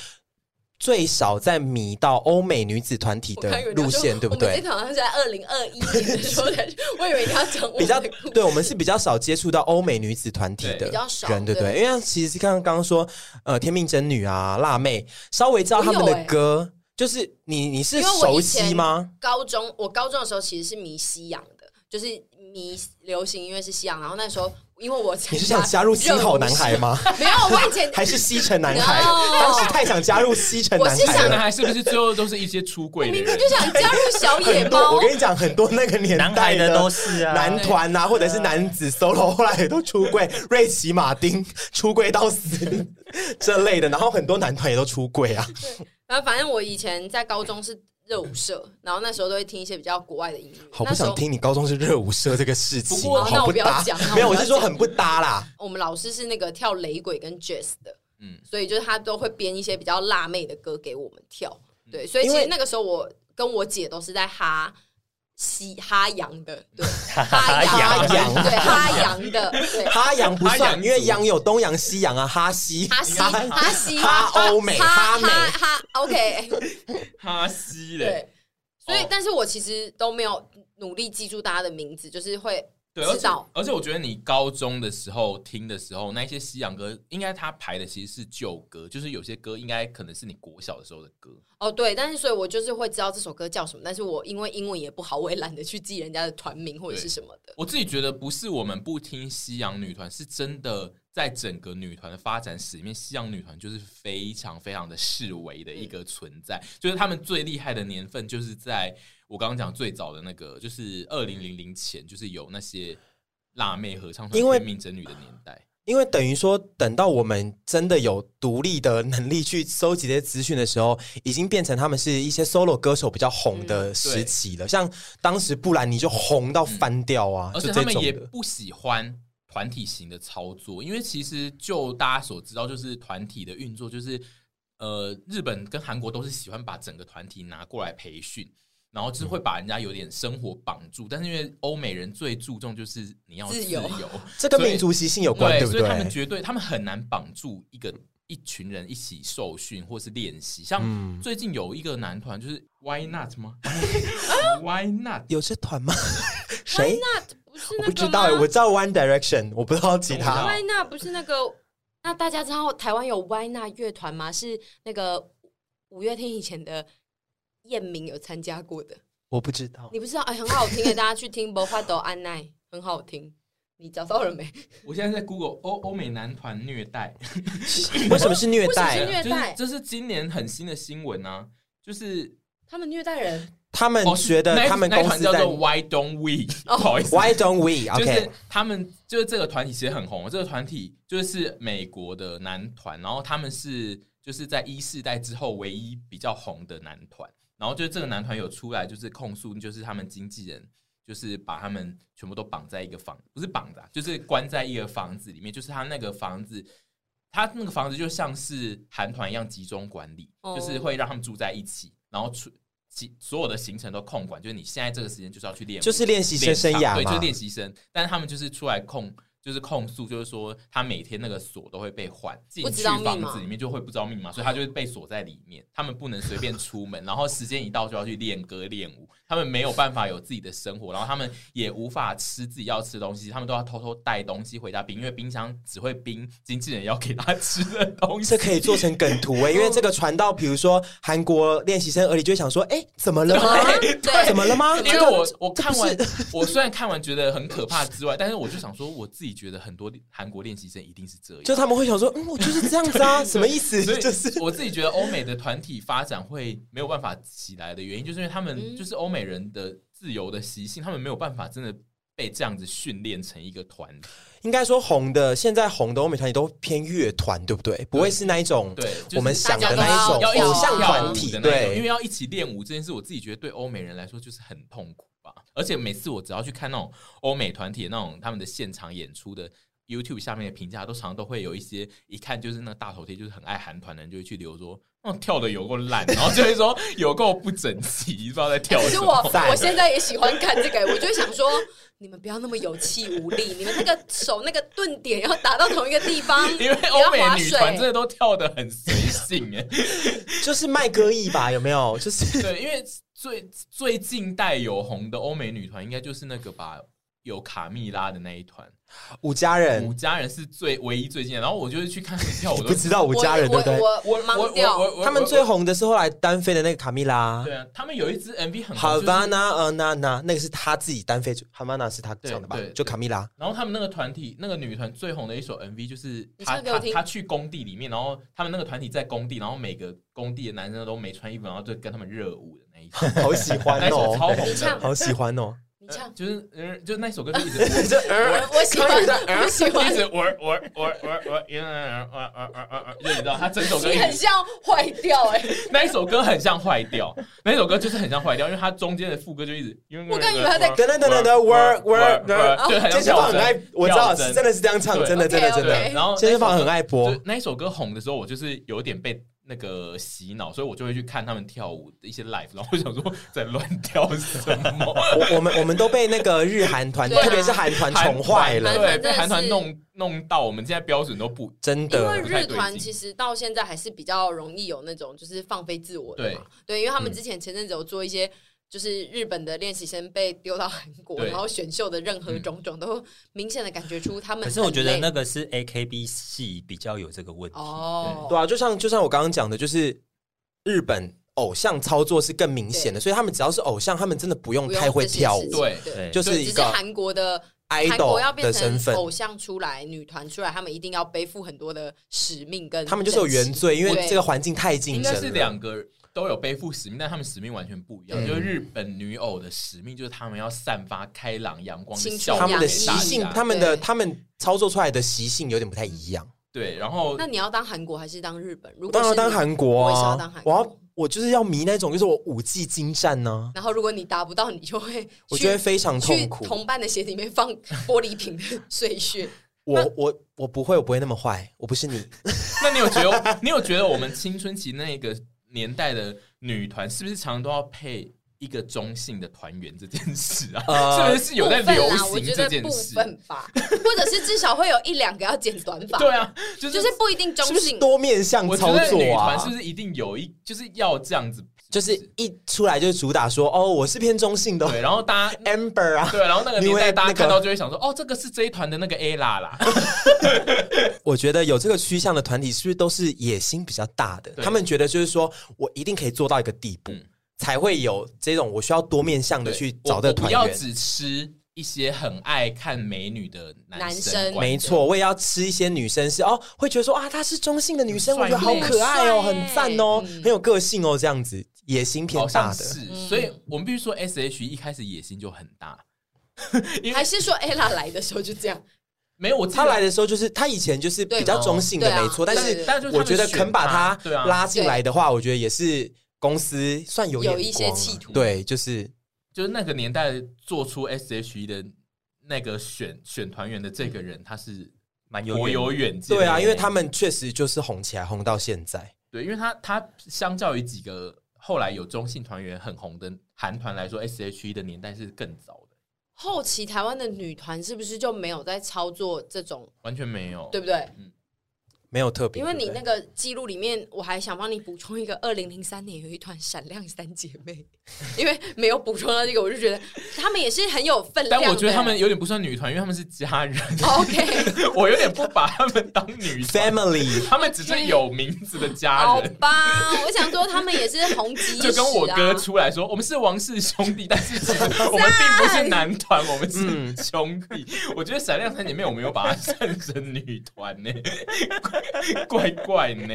最少在迷到欧美女子团体的路线，对不对？这好像是在二零二一年的时候才，我以为你要讲比较，对，我们是比较少接触到欧美女子团体的人，对不对？因为其实刚刚刚说，呃，天命真女啊，辣妹，稍微知道他们的歌，就是你你是熟悉吗？高中我高中的时候其实是迷西洋的，就是迷流行音乐是西洋，然后那时候。因为我你是想加入新好男孩吗？没有，我以前还是西城男孩。当时太想加入西城男孩。西城男孩是不是最后都是一些出柜的人？你就想加入小野猫。我跟你讲，很多那个年代的都是啊，男团啊，或者是男子 solo，后来也都出柜。瑞奇马丁出柜到死这类的，然后很多男团也都出柜啊。然后反正我以前在高中是。热舞社，然后那时候都会听一些比较国外的音乐。好不想听你高中是热舞社这个事情，不过那我不要讲。没有，我是说很不搭啦。我们老师是那个跳雷鬼跟 jazz 的，嗯，所以就是他都会编一些比较辣妹的歌给我们跳。对，所以其实那个时候我跟我姐都是在哈。西哈洋的，对 哈洋对哈洋的，对。哈洋 不算，因为洋有东洋西洋啊，哈西哈西哈西哈欧美哈美哈 OK 哈西嘞，对，所以但是我其实都没有努力记住大家的名字，就是会。对，而且而且我觉得你高中的时候听的时候，那些西洋歌，应该他排的其实是旧歌，就是有些歌应该可能是你国小的时候的歌。哦，对，但是所以我就是会知道这首歌叫什么，但是我因为英文也不好，我也懒得去记人家的团名或者是什么的。我自己觉得不是我们不听西洋女团，是真的在整个女团的发展史里面，西洋女团就是非常非常的示威的一个存在，嗯、就是他们最厉害的年份就是在。我刚刚讲最早的那个，就是二零零零前，就是有那些辣妹合唱团、天命真女的年代。因为等于说，等到我们真的有独立的能力去搜集这些资讯的时候，已经变成他们是一些 solo 歌手比较红的时期了。嗯、像当时布兰妮就红到翻掉啊，嗯、而且他们也不喜欢团体型的操作，因为其实就大家所知道，就是团体的运作，就是呃，日本跟韩国都是喜欢把整个团体拿过来培训。然后就是会把人家有点生活绑住，但是因为欧美人最注重就是你要自由，自由 这跟民族习性有关，对，对不对？所以他们绝对，他们很难绑住一个一群人一起受训或是练习。像最近有一个男团，就是 Why Not 吗？Why Not 有这团吗？谁？Why Not 不是那个？我不知道，我知道 One Direction，我不知道其他。Why Not 不是那个？那大家知道台湾有 Why Not 乐团吗？是那个五月天以前的。燕明有参加过的，我不知道，你不知道？哎，很好听的，大家去听《魔法豆安奈》，很好听。你找到了没？我现在在 Google 欧欧美男团虐待，为什么是虐待？虐待，这是今年很新的新闻啊！就是他们虐待人。他们觉得他们公司叫做 Why Don't We？不好意思，Why Don't We？就是他们就是这个团体其实很红，这个团体就是美国的男团，然后他们是就是在一世代之后唯一比较红的男团，然后就是这个男团有出来就是控诉，就是他们经纪人就是把他们全部都绑在一个房，不是绑的，就是关在一个房子里面，就是他那个房子，他那个房子就像是韩团一样集中管理，就是会让他们住在一起，然后出。所有的行程都控管，就是你现在这个时间就是要去练，就是练习生生涯，对，就是练习生。但是他们就是出来控，就是控诉，就是说他每天那个锁都会被换，进去房子里面就会不知道密码，所以他就会被锁在里面。他们不能随便出门，然后时间一到就要去练歌练舞。他们没有办法有自己的生活，然后他们也无法吃自己要吃的东西，他们都要偷偷带东西回家冰，因为冰箱只会冰经纪人要给他吃的东西。这可以做成梗图哎，因为这个传到比如说韩国练习生耳里，就会想说：哎，怎么了吗？对，怎么了吗？因为我我看完，我虽然看完觉得很可怕之外，但是我就想说，我自己觉得很多韩国练习生一定是这样，就他们会想说：嗯，我就是这样子啊，什么意思？所以就是我自己觉得欧美的团体发展会没有办法起来的原因，就是因为他们就是欧美。美人的自由的习性，他们没有办法真的被这样子训练成一个团。应该说红的，现在红的欧美团体都偏乐团，对不对？不会是那一种，对，我们想的那一种偶像团体。对，因为要一起练舞这件事，我自己觉得对欧美人来说就是很痛苦而且每次我只要去看那种欧美团体那种他们的现场演出的 YouTube 下面的评价，都常常都会有一些一看就是那个大头贴，就是很爱韩团的人就会去留说。哦，跳的有够烂，然后就会说有够不整齐，不知道在跳什么。其实我我现在也喜欢看这个，我就想说，你们不要那么有气无力，你们那个手那个顿点要打到同一个地方。因为欧美女团真的都跳的很随性，哎，就是卖歌艺吧？有没有？就是对，因为最最近代有红的欧美女团，应该就是那个吧。有卡蜜拉的那一团，五家人，五家人是最唯一最近的。然后我就是去看跳舞，不知道五家人对不对？我我盲掉。他们最红的是后来单飞的那个卡蜜拉。对啊，他们有一支 MV 很好。Havana 呃那那那个是他自己单飞，Havana 是他唱的吧？就卡蜜拉。然后他们那个团体，那个女团最红的一首 MV 就是他他他去工地里面，然后他们那个团体在工地，然后每个工地的男生都没穿衣服，然后就跟他们热舞的那一首，好喜欢哦，超红的，好喜欢哦。就是嗯，就那首歌就一直，我我喜欢，我喜欢，一直我我我我我，因为玩玩玩玩玩，就你知道，他整首歌很像坏掉哎，那一首歌很像坏掉，那一首歌就是很像坏掉，因为它中间的副歌就一直，我刚以为他在等等等等等玩玩玩，就健身房很爱，我知道真的是这样唱，真的真的真的，然后健身房很爱播那一首歌红的时候，我就是有点被。那个洗脑，所以我就会去看他们跳舞的一些 live，然后我想说在乱跳什么。我我们我们都被那个日韩团，特别是韩团宠坏了，对，被韩团弄弄到我们现在标准都不真的。因为日团其实到现在还是比较容易有那种就是放飞自我的嘛，对，对，因为他们之前前阵子有做一些。就是日本的练习生被丢到韩国，然后选秀的任何种种都明显的感觉出他们。可是我觉得那个是 AKB 系比较有这个问题。哦，对，啊，就像就像我刚刚讲的，就是日本偶像操作是更明显的，所以他们只要是偶像，他们真的不用太会跳舞，对，对。就是一个韩国的 idol 要变成偶像出来，女团出来，他们一定要背负很多的使命跟他们就是有原罪，因为这个环境太竞争了，应该是两个。都有背负使命，但他们使命完全不一样。嗯、就是日本女偶的使命，就是他们要散发开朗阳光的笑，他们的习性，他们的他们操作出来的习性有点不太一样。对，然后那你要当韩国还是当日本？如果当然当韩国啊，我要当韩国，我要我就是要迷那种，就是我武技精湛呢、啊。然后如果你达不到，你就会我觉得非常痛苦。同伴的鞋里面放玻璃瓶的碎屑。我我我不会，我不会那么坏，我不是你。那你有觉得？你有觉得我们青春期那个？年代的女团是不是常常都要配一个中性的团员这件事啊？呃、是不是有在流行这件事？部分吧，或者是至少会有一两个要剪短发。对啊，就是、就是不一定中性，是是多面向操作啊。女团是不是一定有一就是要这样子？就是一出来就是主打说哦，我是偏中性的。对，然后大家 Amber 啊，对，然后那个年代大家看到就会想说，哦，这个是这一团的那个 Ella 啦啦。我觉得有这个趋向的团体，是不是都是野心比较大的？他们觉得就是说我一定可以做到一个地步，才会有这种我需要多面向的去找这个团员。不要只吃。一些很爱看美女的男生，没错，我也要吃一些女生是哦，会觉得说啊，她是中性的女生，我觉得好可爱哦，很赞哦，很有个性哦，这样子野心偏大的，是，所以我们必须说，S H E 一开始野心就很大，还是说 Ella 来的时候就这样？没有，我他来的时候就是他以前就是比较中性的，没错。但是，但是我觉得肯把他拉进来的话，我觉得也是公司算有有一些企图。对，就是就是那个年代做出 S H E 的那个选选团员的这个人，他是蛮有有远见。对啊，因为他们确实就是红起来，红到现在。对，因为他他相较于几个后来有中性团员很红的韩团来说，S H E 的年代是更早的。后期台湾的女团是不是就没有在操作这种？完全没有，对不对？嗯。没有特别，因为你那个记录里面，我还想帮你补充一个，二零零三年有一团闪亮三姐妹，因为没有补充到这个，我就觉得他们也是很有分量。但我觉得他们有点不算女团，因为他们是家人。OK，我有点不把他们当女 family，他们只是有名字的家人。好吧，我想说他们也是红极、啊，就跟我哥出来说，我们是王室兄弟，但是其实我们并不是男团，我们是兄弟。嗯、我觉得闪亮三姐妹，我没有把它 算成女团呢。怪怪呢。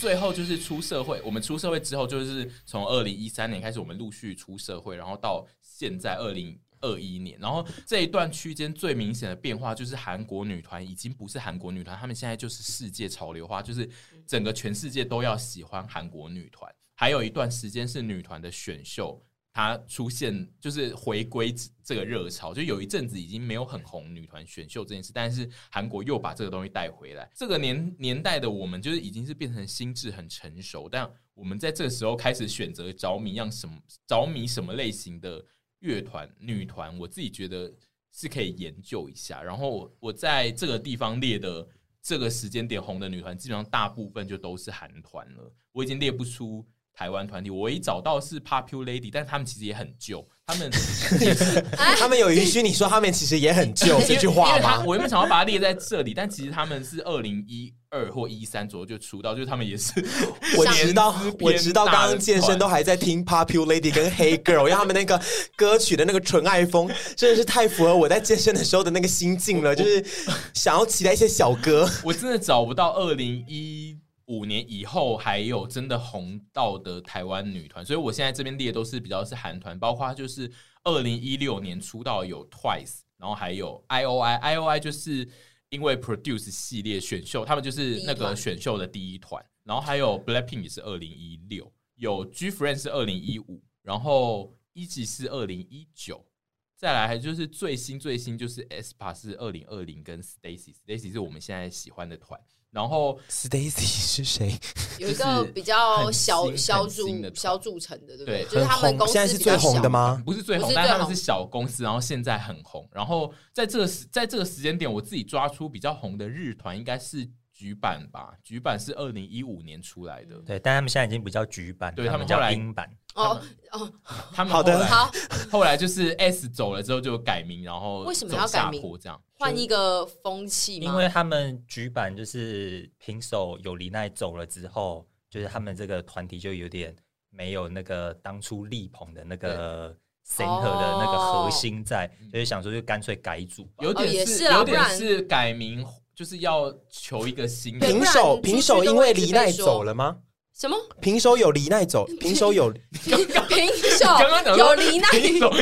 最后就是出社会，我们出社会之后，就是从二零一三年开始，我们陆续出社会，然后到现在二零二一年，然后这一段区间最明显的变化就是韩国女团已经不是韩国女团，他们现在就是世界潮流化，就是整个全世界都要喜欢韩国女团。还有一段时间是女团的选秀。它出现就是回归这个热潮，就有一阵子已经没有很红女团选秀这件事，但是韩国又把这个东西带回来。这个年年代的我们，就是已经是变成心智很成熟，但我们在这个时候开始选择着迷让什么着迷什么类型的乐团女团，我自己觉得是可以研究一下。然后我在这个地方列的这个时间点红的女团，基本上大部分就都是韩团了，我已经列不出。台湾团体，我一找到是 Popular Lady，但他们其实也很旧，他们 他们有允许你说他们其实也很旧 这句话吗？我原本想要把它列在这里，但其实他们是二零一二或一三左右就出道，就是他们也是。我直到我直到刚刚健身都还在听 Popular Lady 跟 Hey Girl，因为他们那个歌曲的那个纯爱风真的是太符合我在健身的时候的那个心境了，就是想要期待一些小歌。我真的找不到二零一。五年以后还有真的红到的台湾女团，所以我现在这边列的都是比较是韩团，包括就是二零一六年出道有 Twice，然后还有 I O I，I O I 就是因为 Produce 系列选秀，他们就是那个选秀的第一团，然后还有 Blackpink 也是二零一六，有 Gfriend 是二零一五，然后 E.G 是二零一九，再来就是最新最新就是 s p a 是二零二零跟 Stacy，Stacy 是我们现在喜欢的团。然后 Stacy 是谁？有一个比较小小组小组成的，对不对？就是他们公司现在是最红的吗？不是最红，但他们是小公司，然后现在很红。然后在这个时在这个时间点，我自己抓出比较红的日团，应该是局版吧？局版是二零一五年出来的，对，但他们现在已经不叫局版，对他们叫英版。哦哦，他们好的好。后来就是 S 走了之后就改名，然后为什么要改名？这样。换一个风气吗？因为他们櫸坂就是平手有梨奈走了之后，就是他们这个团体就有点没有那个当初力捧的那个 center 的那个核心在，哦、所以想说就干脆改组，有点是，哦、有点是改名，就是要求一个新的平手。平手因为李奈走了吗？什么？平手有梨奈走，平手有平手 有梨奈，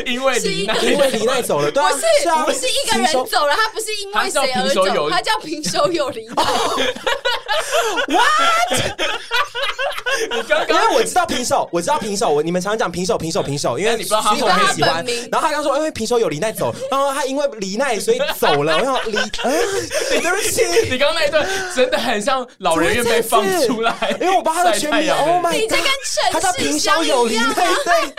因为李奈因为梨奈走了，对，不是不是一个人走了，他不是因为谁而走，他叫平手有梨奈。What？你刚刚因为我知道平手，我知道平手，我你们常讲平手平手平手，因为你不知道他很喜欢。然后他刚说，因为平手有李奈走，然后他因为李奈所以走了。然后梨，对不起，你刚刚那一段真的很像老人院被放出来，因为我把他的。全名，Oh my God！他叫平手有李奈，对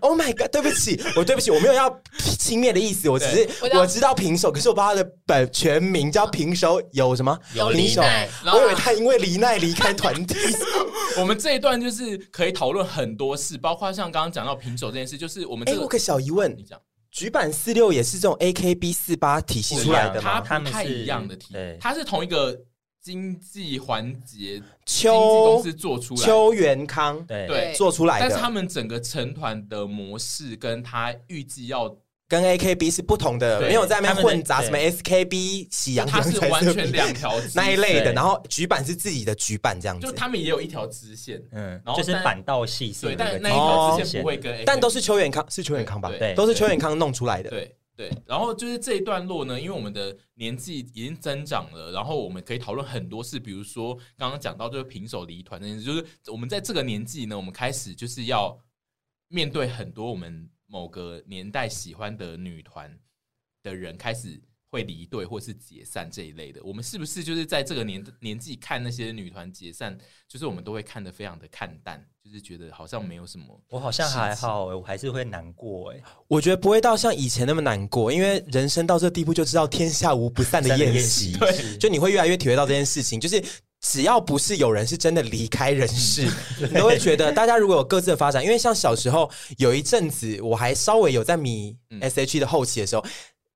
，Oh my God！对不起，我对不起，我没有要轻蔑的意思，我只是我知道平手，可是我不知道他的本全名叫平手有什么？有梨奈。我以为他因为梨奈离开团体。我们这一段就是可以讨论很多事，包括像刚刚讲到平手这件事，就是我们哎，我个小疑问，你讲，局板四六也是这种 AKB 四八体系出来的吗？他不太一样的体，它是同一个。经济环节，秋公司做出来，秋元康对。对。做出来的，但是他们整个成团的模式跟他预计要跟 AKB 是不同的，没有在那边混杂什么 SKB 喜羊羊，它是完全两条那一类的。然后局板是自己的局板这样子，就他们也有一条支线，嗯，然后就是坂道系，对，但那一条支线不会跟 A，，但都是邱元康，是邱元康吧？对，都是邱元康弄出来的。对对，然后就是这一段落呢，因为我们的年纪已经增长了，然后我们可以讨论很多事，比如说刚刚讲到就是平手离团这件事，就是我们在这个年纪呢，我们开始就是要面对很多我们。某个年代喜欢的女团的人开始会离队或是解散这一类的，我们是不是就是在这个年年纪看那些女团解散，就是我们都会看得非常的看淡，就是觉得好像没有什么。我好像还好，我还是会难过哎。我觉得不会到像以前那么难过，因为人生到这地步就知道天下无不散的宴席，对，就你会越来越体会到这件事情，就是。只要不是有人是真的离开人世，你都会觉得大家如果有各自的发展，因为像小时候有一阵子，我还稍微有在迷 S.H.E 的后期的时候。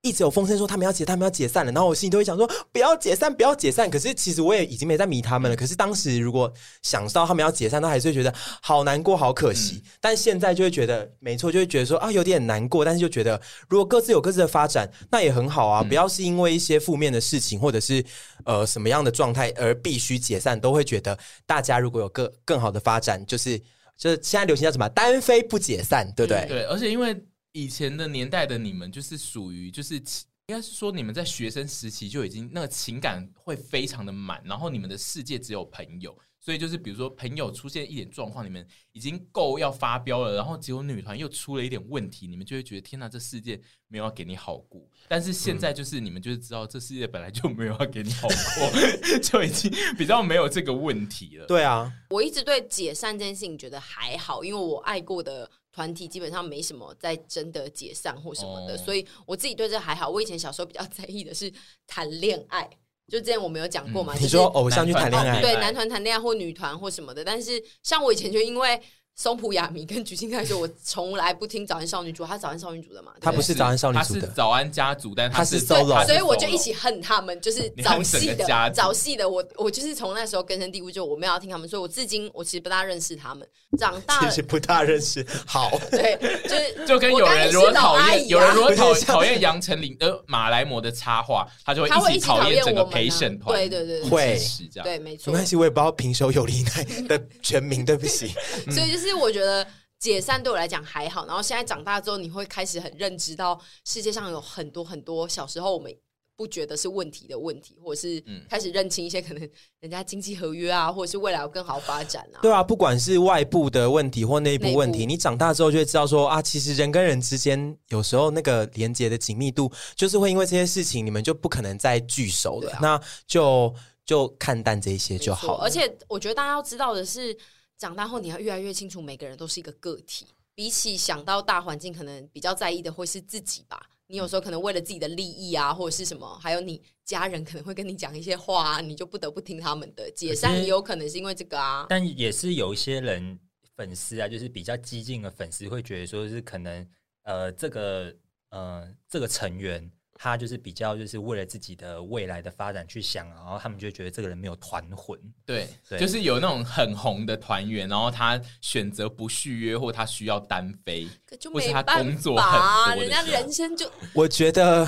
一直有风声说他们要解，他们要解散了，然后我心里都会想说不要解散，不要解散。可是其实我也已经没在迷他们了。可是当时如果想到他们要解散，那还是会觉得好难过，好可惜。嗯、但现在就会觉得没错，就会觉得说啊有点难过，但是就觉得如果各自有各自的发展，那也很好啊。嗯、不要是因为一些负面的事情或者是呃什么样的状态而必须解散，都会觉得大家如果有更更好的发展，就是就是现在流行叫什么单飞不解散，对不对？对，而且因为。以前的年代的你们，就是属于就是应该是说你们在学生时期就已经那个情感会非常的满，然后你们的世界只有朋友，所以就是比如说朋友出现一点状况，你们已经够要发飙了，然后结果女团又出了一点问题，你们就会觉得天哪，这世界没有要给你好过。但是现在就是你们就是知道这世界本来就没有要给你好过，就已经比较没有这个问题了。对啊，我一直对解散这件事情觉得还好，因为我爱过的。团体基本上没什么在真的解散或什么的，所以我自己对这还好。我以前小时候比较 在意的是谈恋爱，就之前我没有讲过嘛。你说偶像去谈恋爱，对，男团谈恋爱或女团或什么的。但是像我以前就因为。松浦亚弥跟菊清太说，我从来不听早安少女组，他早安少女组的嘛？他不是早安少女组的，早安家族，但他是 solo，所以我就一起恨他们，就是早系的，早系的。我我就是从那时候根深蒂固，就我没有要听他们，所以我至今我其实不大认识他们。长大其实不大认识，好，对，就是 就跟有人如果讨厌，有人如果讨讨厌杨丞琳呃马来模的插画，他就会一起讨厌整个陪审团，对对对，会这样对没错，没关系，我也不知道平手友梨奈的全名，对不起，所以就是。其实我觉得解散对我来讲还好，然后现在长大之后，你会开始很认知到世界上有很多很多小时候我们不觉得是问题的问题，或者是开始认清一些可能人家经济合约啊，或者是未来有更好发展啊。对啊，不管是外部的问题或内部问题，你长大之后就会知道说啊，其实人跟人之间有时候那个连接的紧密度，就是会因为这些事情，你们就不可能再聚首了。啊、那就就看淡这些就好了。而且我觉得大家要知道的是。长大后，你要越来越清楚，每个人都是一个个体。比起想到大环境，可能比较在意的会是自己吧。你有时候可能为了自己的利益啊，或者是什么，还有你家人可能会跟你讲一些话啊，你就不得不听他们的。解散也有可能是因为这个啊。但也是有一些人粉丝啊，就是比较激进的粉丝，会觉得说是可能呃，这个呃，这个成员。他就是比较就是为了自己的未来的发展去想，然后他们就觉得这个人没有团魂。对，对就是有那种很红的团员，然后他选择不续约，或他需要单飞，或是他工作很多，人家人生就我觉得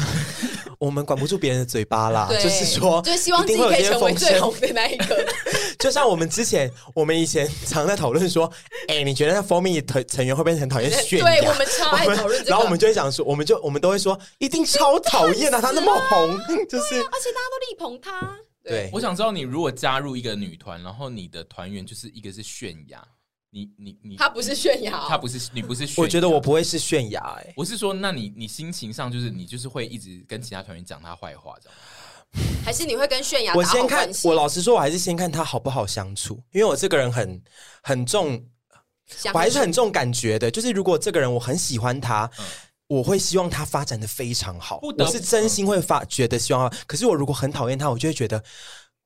我们管不住别人的嘴巴啦，对就是说，就希望自己可以成为最红的那一个。就像我们之前，我们以前常在讨论说，哎、欸，你觉得那 4Minute 成成员会不会很讨厌炫耀？对，我们超爱讨论这个，然后我们就会想说，我们就我们都会说，一定超讨。讨厌啊！他那么红，就是而且大家都力捧他。对，我想知道你如果加入一个女团，然后你的团员就是一个是泫雅，你你你，他不是炫耀，他不是你不是。我觉得我不会是泫雅，哎，我是说，那你你心情上就是你就是会一直跟其他团员讲他坏话，这样？还是你会跟炫耀？我先看，我老实说，我还是先看他好不好相处，因为我这个人很很重，我还是很重感觉的。就是如果这个人我很喜欢他。嗯我会希望他发展的非常好，我是真心会发觉得希望。可是我如果很讨厌他，我就会觉得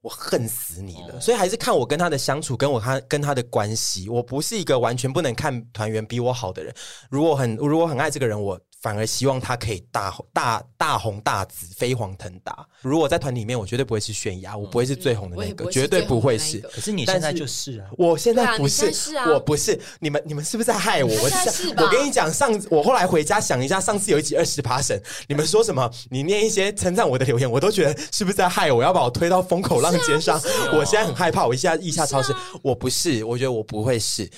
我恨死你了。所以还是看我跟他的相处，跟我他跟他的关系。我不是一个完全不能看团员比我好的人。如果很如果很爱这个人，我反而希望他可以大大大红大紫、飞黄腾达。如果在团体里面，我绝对不会是悬崖，我不会是最红的那个，绝对不会是。可是你现在就是啊，我现在不是，我不是。你们你们是不是在害我？我我跟你讲，上我后来回家想一下，上次有一集二十八神，你们说什么？你念一些称赞我的留言，我都觉得是不是在害我？要把我推到风口浪尖上？我现在很害怕，我一下一下潮湿。我不是，我觉得我不会是。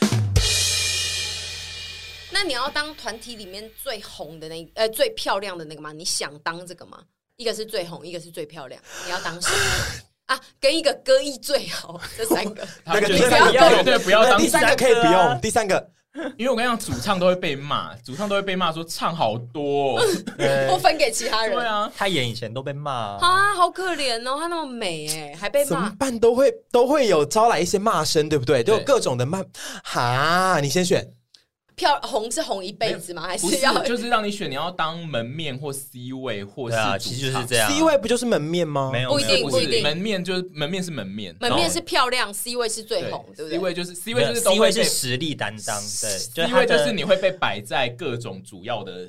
那你要当团体里面最红的那呃最漂亮的那个吗？你想当这个吗？一个是最红，一个是最漂亮，你要当谁 啊？跟一个歌艺最好这三个，那个不要绝对不要当第三个可以不用，第三个，因为我跟你讲，主唱都会被骂，主唱都会被骂说唱好多，不分给其他人。对啊，他演以前都被骂啊，好可怜哦，他那么美哎，还被骂，怎么办？都会都会有招来一些骂声，对不对？都有各种的骂，哈，你先选。票红是红一辈子吗？还是要就是让你选？你要当门面或 C 位，或是其实就是这样。C 位不就是门面吗？没有，不一定，不一定。门面就是门面是门面，门面是漂亮，C 位是最红，对不对？C 位就是 C 位就是 C 位是实力担当，对，C 位就是你会被摆在各种主要的。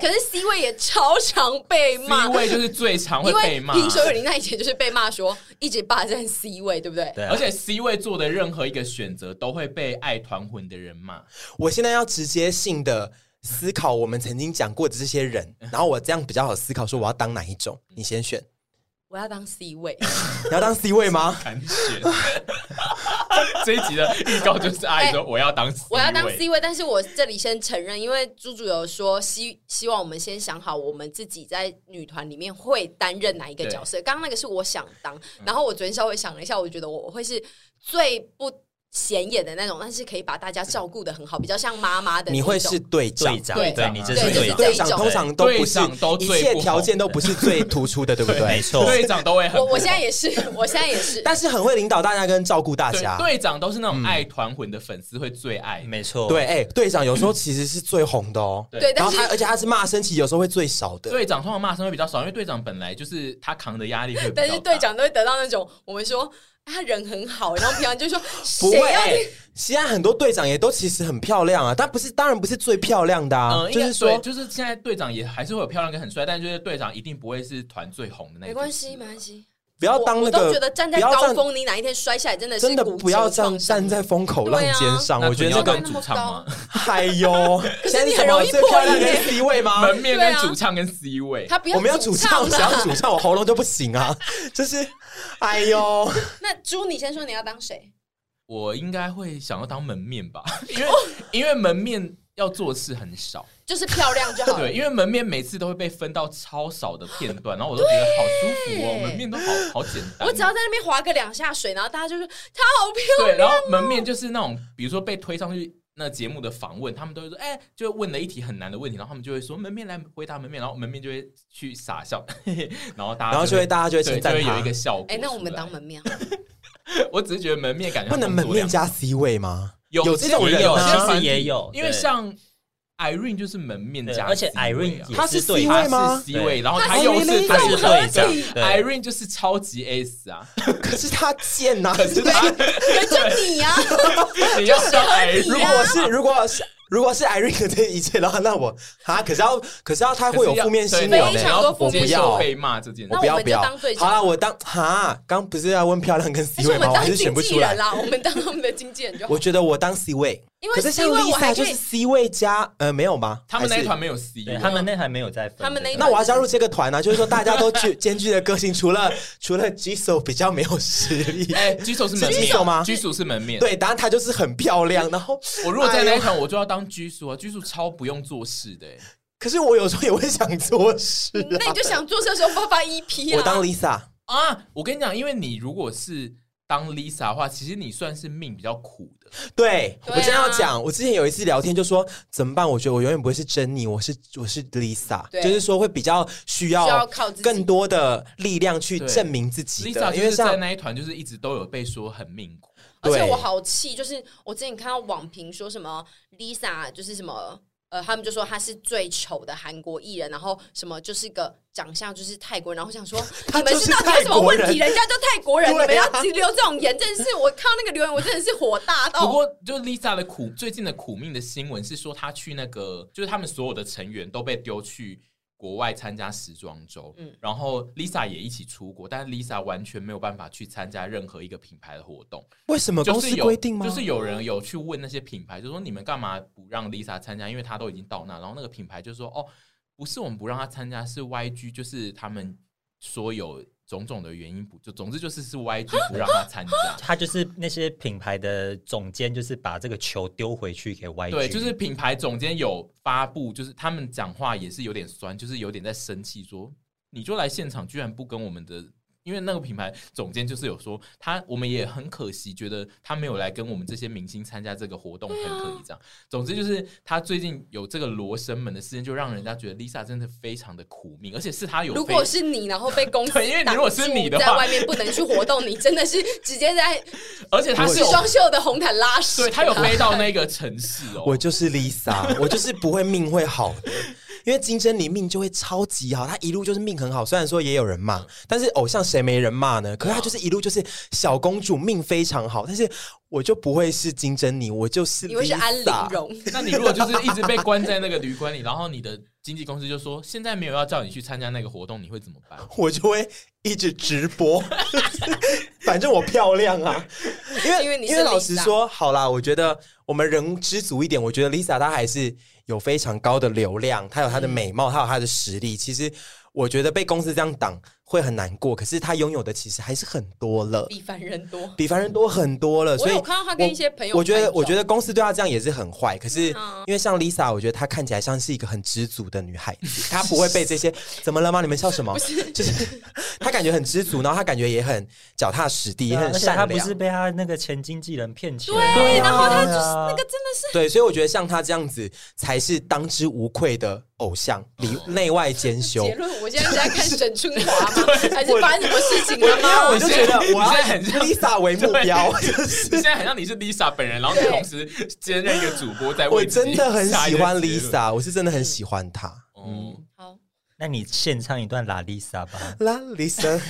可是 C 位也超常被骂，C 位就是最常会被骂。听说有林那以前就是被骂说一直霸占 C 位，对不对？对。而且 C 位做的任何一个选择都会被爱团魂的人骂。我现在要直接性的思考我们曾经讲过的这些人，然后我这样比较好思考，说我要当哪一种？你先选。我要当 C 位，你要当 C 位吗？敢选。这一集的预告就是阿姨说我要当 C 位，我要当 C 位，但是我这里先承认，因为猪猪有说希希望我们先想好我们自己在女团里面会担任哪一个角色。刚刚那个是我想当，然后我昨天稍微想了一下，我觉得我会是最不。显眼的那种，但是可以把大家照顾的很好，比较像妈妈的。你会是队长，对对，你这是队长。队长通常都不是，一切条件都不是最突出的，对不对？没错，队长都会很。我我现在也是，我现在也是，但是很会领导大家跟照顾大家。队长都是那种爱团魂的粉丝会最爱，没错。对，哎，队长有时候其实是最红的哦。对，然后他而且他是骂声其实有时候会最少的。队长通常骂声会比较少，因为队长本来就是他扛的压力会。但是队长都会得到那种我们说。他人很好，然后平常就说 不会。欸、现在很多队长也都其实很漂亮啊，但不是，当然不是最漂亮的啊。嗯、就是说，就是现在队长也还是会有漂亮跟很帅，但就是队长一定不会是团最红的那个。没关系，没关系。不要当那个，我都觉得站在高峰，你哪一天摔下来，真的是真的不要站站在风口浪尖上。我觉得那个主唱吗？哎呦，可是你很容易破音。C 位吗？门面跟主唱跟 C 位，他不要。我们要主唱，想要主唱，我喉咙就不行啊。就是，哎呦。那猪，你先说你要当谁？我应该会想要当门面吧，因为因为门面。要做事很少，就是漂亮就好。对，因为门面每次都会被分到超少的片段，然后我都觉得好舒服哦，门面都好好简单。我只要在那边划个两下水，然后大家就说他好漂亮。对，然后门面就是那种，比如说被推上去那节目的访问，他们都会说，哎，就问了一题很难的问题，然后他们就会说门面来回答门面，然后门面就会去傻笑，然后大家然后就会大家就会称赞他，就会有一个效果。哎，那我们当门面，我只是觉得门面感觉不能门面加 C 位吗？有有这种人，其实也有，因为像。Irene 就是门面加，而且 Irene 她是 C 位吗？C 位，然后她又是他是队长，Irene 就是超级 S 啊，可是他贱呐，可是他，就你呀，你要说 Irene，如果是如果是。如果是 Irene 这一切的话，那我啊，可是要，可是要他会有负面新闻的，然后我不要被骂这件事，我不要不要。好了，我当哈，刚不是要问漂亮跟 C 位吗？我还是选不出来啦。我们当他们的经纪人就好。我觉得我当 C 位，可是像 Lisa 就是 C 位加呃没有吗？他们那一团没有 C，他们那团没有在分。他们那那我要加入这个团呢？就是说大家都具 兼具的个性，除了除了 Jisoo 比较没有实力。哎，Jisoo 是门面吗？Jisoo 是门面。对，当然他就是很漂亮。然后我如果在那一团，我就要当 Jisoo 啊，Jisoo 超不用做事的，可是我有时候也会想做事。那你就想做事的时候发发 EP 啊。我当 Lisa 啊，我跟你讲，因为你如果是当 Lisa 的话，其实你算是命比较苦的。对，我真要讲，我之前有一次聊天就说怎么办？我觉得我永远不会是珍妮，我是我是 Lisa，就是说会比较需要更多的力量去证明自己。Lisa 因为在那一团就是一直都有被说很命苦。而且我好气，就是我之前看到网评说什么 Lisa 就是什么呃，他们就说他是最丑的韩国艺人，然后什么就是个长相就是泰国人，然后想说 你们是到底有什么问题？人家就泰国人，你们要留这种言，真的是我看到那个留言，我真的是火大到。不过，就 Lisa 的苦，最近的苦命的新闻是说，她去那个，就是他们所有的成员都被丢去。国外参加时装周，嗯，然后 Lisa 也一起出国，但是 Lisa 完全没有办法去参加任何一个品牌的活动。为什么？公司规定吗？就是有人有去问那些品牌，就说你们干嘛不让 Lisa 参加？因为她都已经到那，然后那个品牌就说哦，不是我们不让她参加，是 YG，就是他们说有。种种的原因不就，总之就是是 YG 不让他参加，他就是那些品牌的总监，就是把这个球丢回去给 YG。对，就是品牌总监有发布，就是他们讲话也是有点酸，就是有点在生气，说你就来现场，居然不跟我们的。因为那个品牌总监就是有说他，我们也很可惜，觉得他没有来跟我们这些明星参加这个活动，很可惜这样。总之就是他最近有这个罗生门的事件，就让人家觉得 Lisa 真的非常的苦命，而且是他有。如果是你，然后被公 司因为如果是你的话，在外面不能去活动，你真的是直接在，而且他是时装秀的红毯拉屎，对他有飞到那个城市哦。我就是 Lisa，我就是不会命会好的。因为金珍妮命就会超级好，她一路就是命很好。虽然说也有人骂，但是偶像谁没人骂呢？可是她就是一路就是小公主命非常好。但是我就不会是金珍妮，我就是因为是安陵容。那你如果就是一直被关在那个旅馆里，然后你的经纪公司就说现在没有要叫你去参加那个活动，你会怎么办？我就会一直直播，反正我漂亮啊。因为因为，因为老实说，好啦，我觉得我们人知足一点。我觉得 Lisa 她还是。有非常高的流量，她有她的美貌，她有她的实力。其实我觉得被公司这样挡会很难过，可是他拥有的其实还是很多了，比凡人多，比凡人多很多了。所以我看到他跟一些朋友，我觉得我觉得公司对他这样也是很坏。可是因为像 Lisa，我觉得她看起来像是一个很知足的女孩子，她不会被这些 怎么了吗？你们笑什么？就是她感觉很知足，然后她感觉也很脚踏实地，也很善良。她不是被她那个前经纪人骗钱，对，然后她就是那个真的是对，所以我觉得像她这样子才是当之无愧的。偶像里内外兼修。结论，我现在是在看沈春华吗？还是发生什么事情了吗？我就觉得我现在很像 Lisa 为目标，就是现在很像你是 Lisa 本人，然后你同时兼任一个主播在。我真的很喜欢 Lisa，我是真的很喜欢她。嗯，好，那你献唱一段 La Lisa 吧。La Lisa，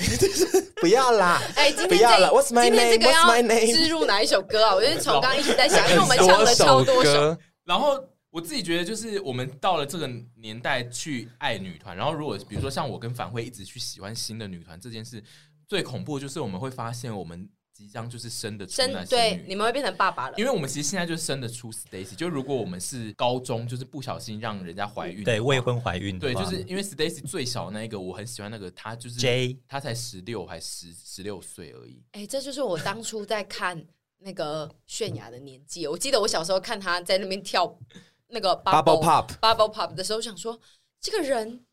不要啦！哎，今天这个，今天这个要植入哪一首歌啊？我就是从刚刚一直在想，因为我们唱了超多首，然后。我自己觉得，就是我们到了这个年代去爱女团，然后如果比如说像我跟樊慧一直去喜欢新的女团这件事，最恐怖就是我们会发现我们即将就是生的出那些对，你们会变成爸爸了。因为我们其实现在就是生的出 Stacy，就如果我们是高中，就是不小心让人家怀孕，对未婚怀孕，对，就是因为 Stacy 最小那一个，我很喜欢那个，她就是 J，她才十六还十十六岁而已。哎，这就是我当初在看那个泫雅的年纪，我记得我小时候看她在那边跳。那个 bubble, bubble pop bubble pop 的时候，想说这个人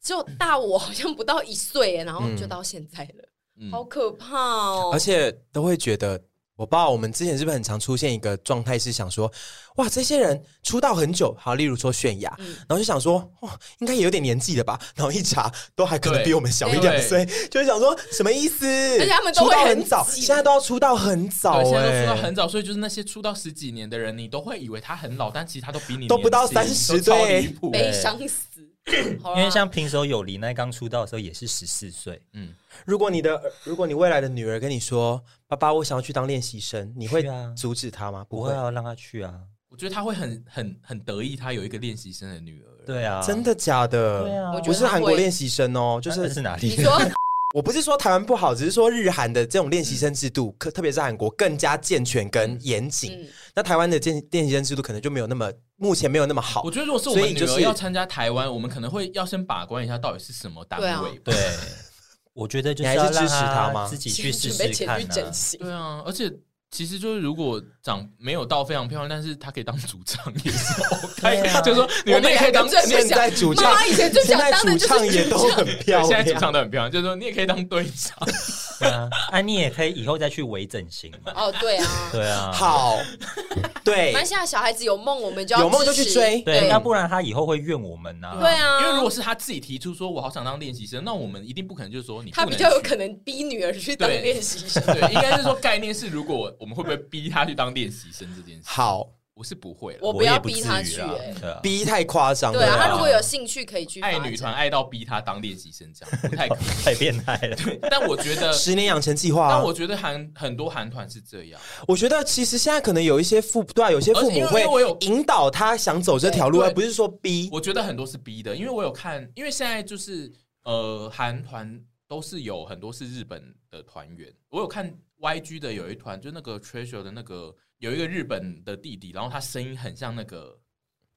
只有大我好像不到一岁，然后就到现在了，嗯、好可怕哦！而且都会觉得。我爸，我们之前是不是很常出现一个状态，是想说，哇，这些人出道很久，好，例如说泫雅，嗯、然后就想说，哇，应该也有点年纪了吧？然后一查，都还可能比我们小一两岁，就是想说什么意思？而且他们都会出道很早，现在都要出道很早，对，现在都出道很早，所以就是那些出道十几年的人，你都会以为他很老，但其实他都比你都不到三十岁，悲伤死。因为像平手友梨奈刚出道的时候也是十四岁，嗯，如果你的如果你未来的女儿跟你说，爸爸，我想要去当练习生，你会阻止她吗？不会啊，让她去啊。我觉得他会很很很得意，他有一个练习生的女儿。对啊，真的假的？对啊，不是韩国练习生哦，就是是哪里？你说，我不是说台湾不好，只是说日韩的这种练习生制度，特特别是韩国更加健全跟严谨。那台湾的练练习生制度可能就没有那么。目前没有那么好。我觉得如果是我们女儿要参加台湾，我们可能会要先把关一下到底是什么单位。对，我觉得就是要支持他吗？自己去试试看。对啊，而且其实就是如果长没有到非常漂亮，但是他可以当主唱也是 OK。就是说你们也可以当现在主唱，以前最想当的主唱也都很漂亮，现在主唱都很漂亮。就是说你也可以当队长。啊，安妮也可以以后再去微整形嘛？哦，对啊，对啊，好，对。那现在小孩子有梦，我们就要有梦就去追，对，要不然他以后会怨我们呐。对啊，因为如果是他自己提出说，我好想当练习生，那我们一定不可能就是说你。他比较有可能逼女儿去当练习生，对，应该是说概念是，如果我们会不会逼他去当练习生这件事？好，我是不会，我不要逼他去，哎，逼太夸张。对啊，他如果有兴趣可以去爱女团，爱到逼他当练习生，这样 不太可能太变态了。对，但我觉得 十年养成计划，但我觉得韩很多韩团是这样。我觉得其实现在可能有一些父对，啊有些父母会引导他想走这条路，而不是说逼。我觉得很多是逼的，因为我有看，因为现在就是呃，韩团都是有很多是日本的团员，我有看 YG 的有一团，就那个 Treasure 的那个。有一个日本的弟弟，然后他声音很像那个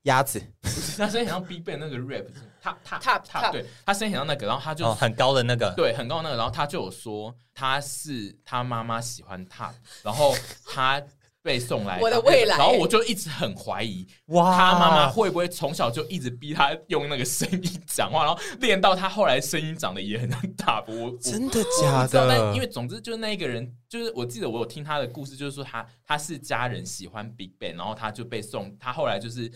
鸭子，他声音很像 BigBang 那个 rap，他他他他，对他声音很像那个，然后他就很高的那个，对，很高的那个，然后他就有说他是他妈妈喜欢他，然后他。被送来，我的未来，然后我就一直很怀疑，哇，他妈妈会不会从小就一直逼他用那个声音讲话，然后练到他后来声音长得也很像大波。真的假的？但因为总之就是那一个人，就是我记得我有听他的故事，就是说他他是家人喜欢 BigBang，然后他就被送，他后来就是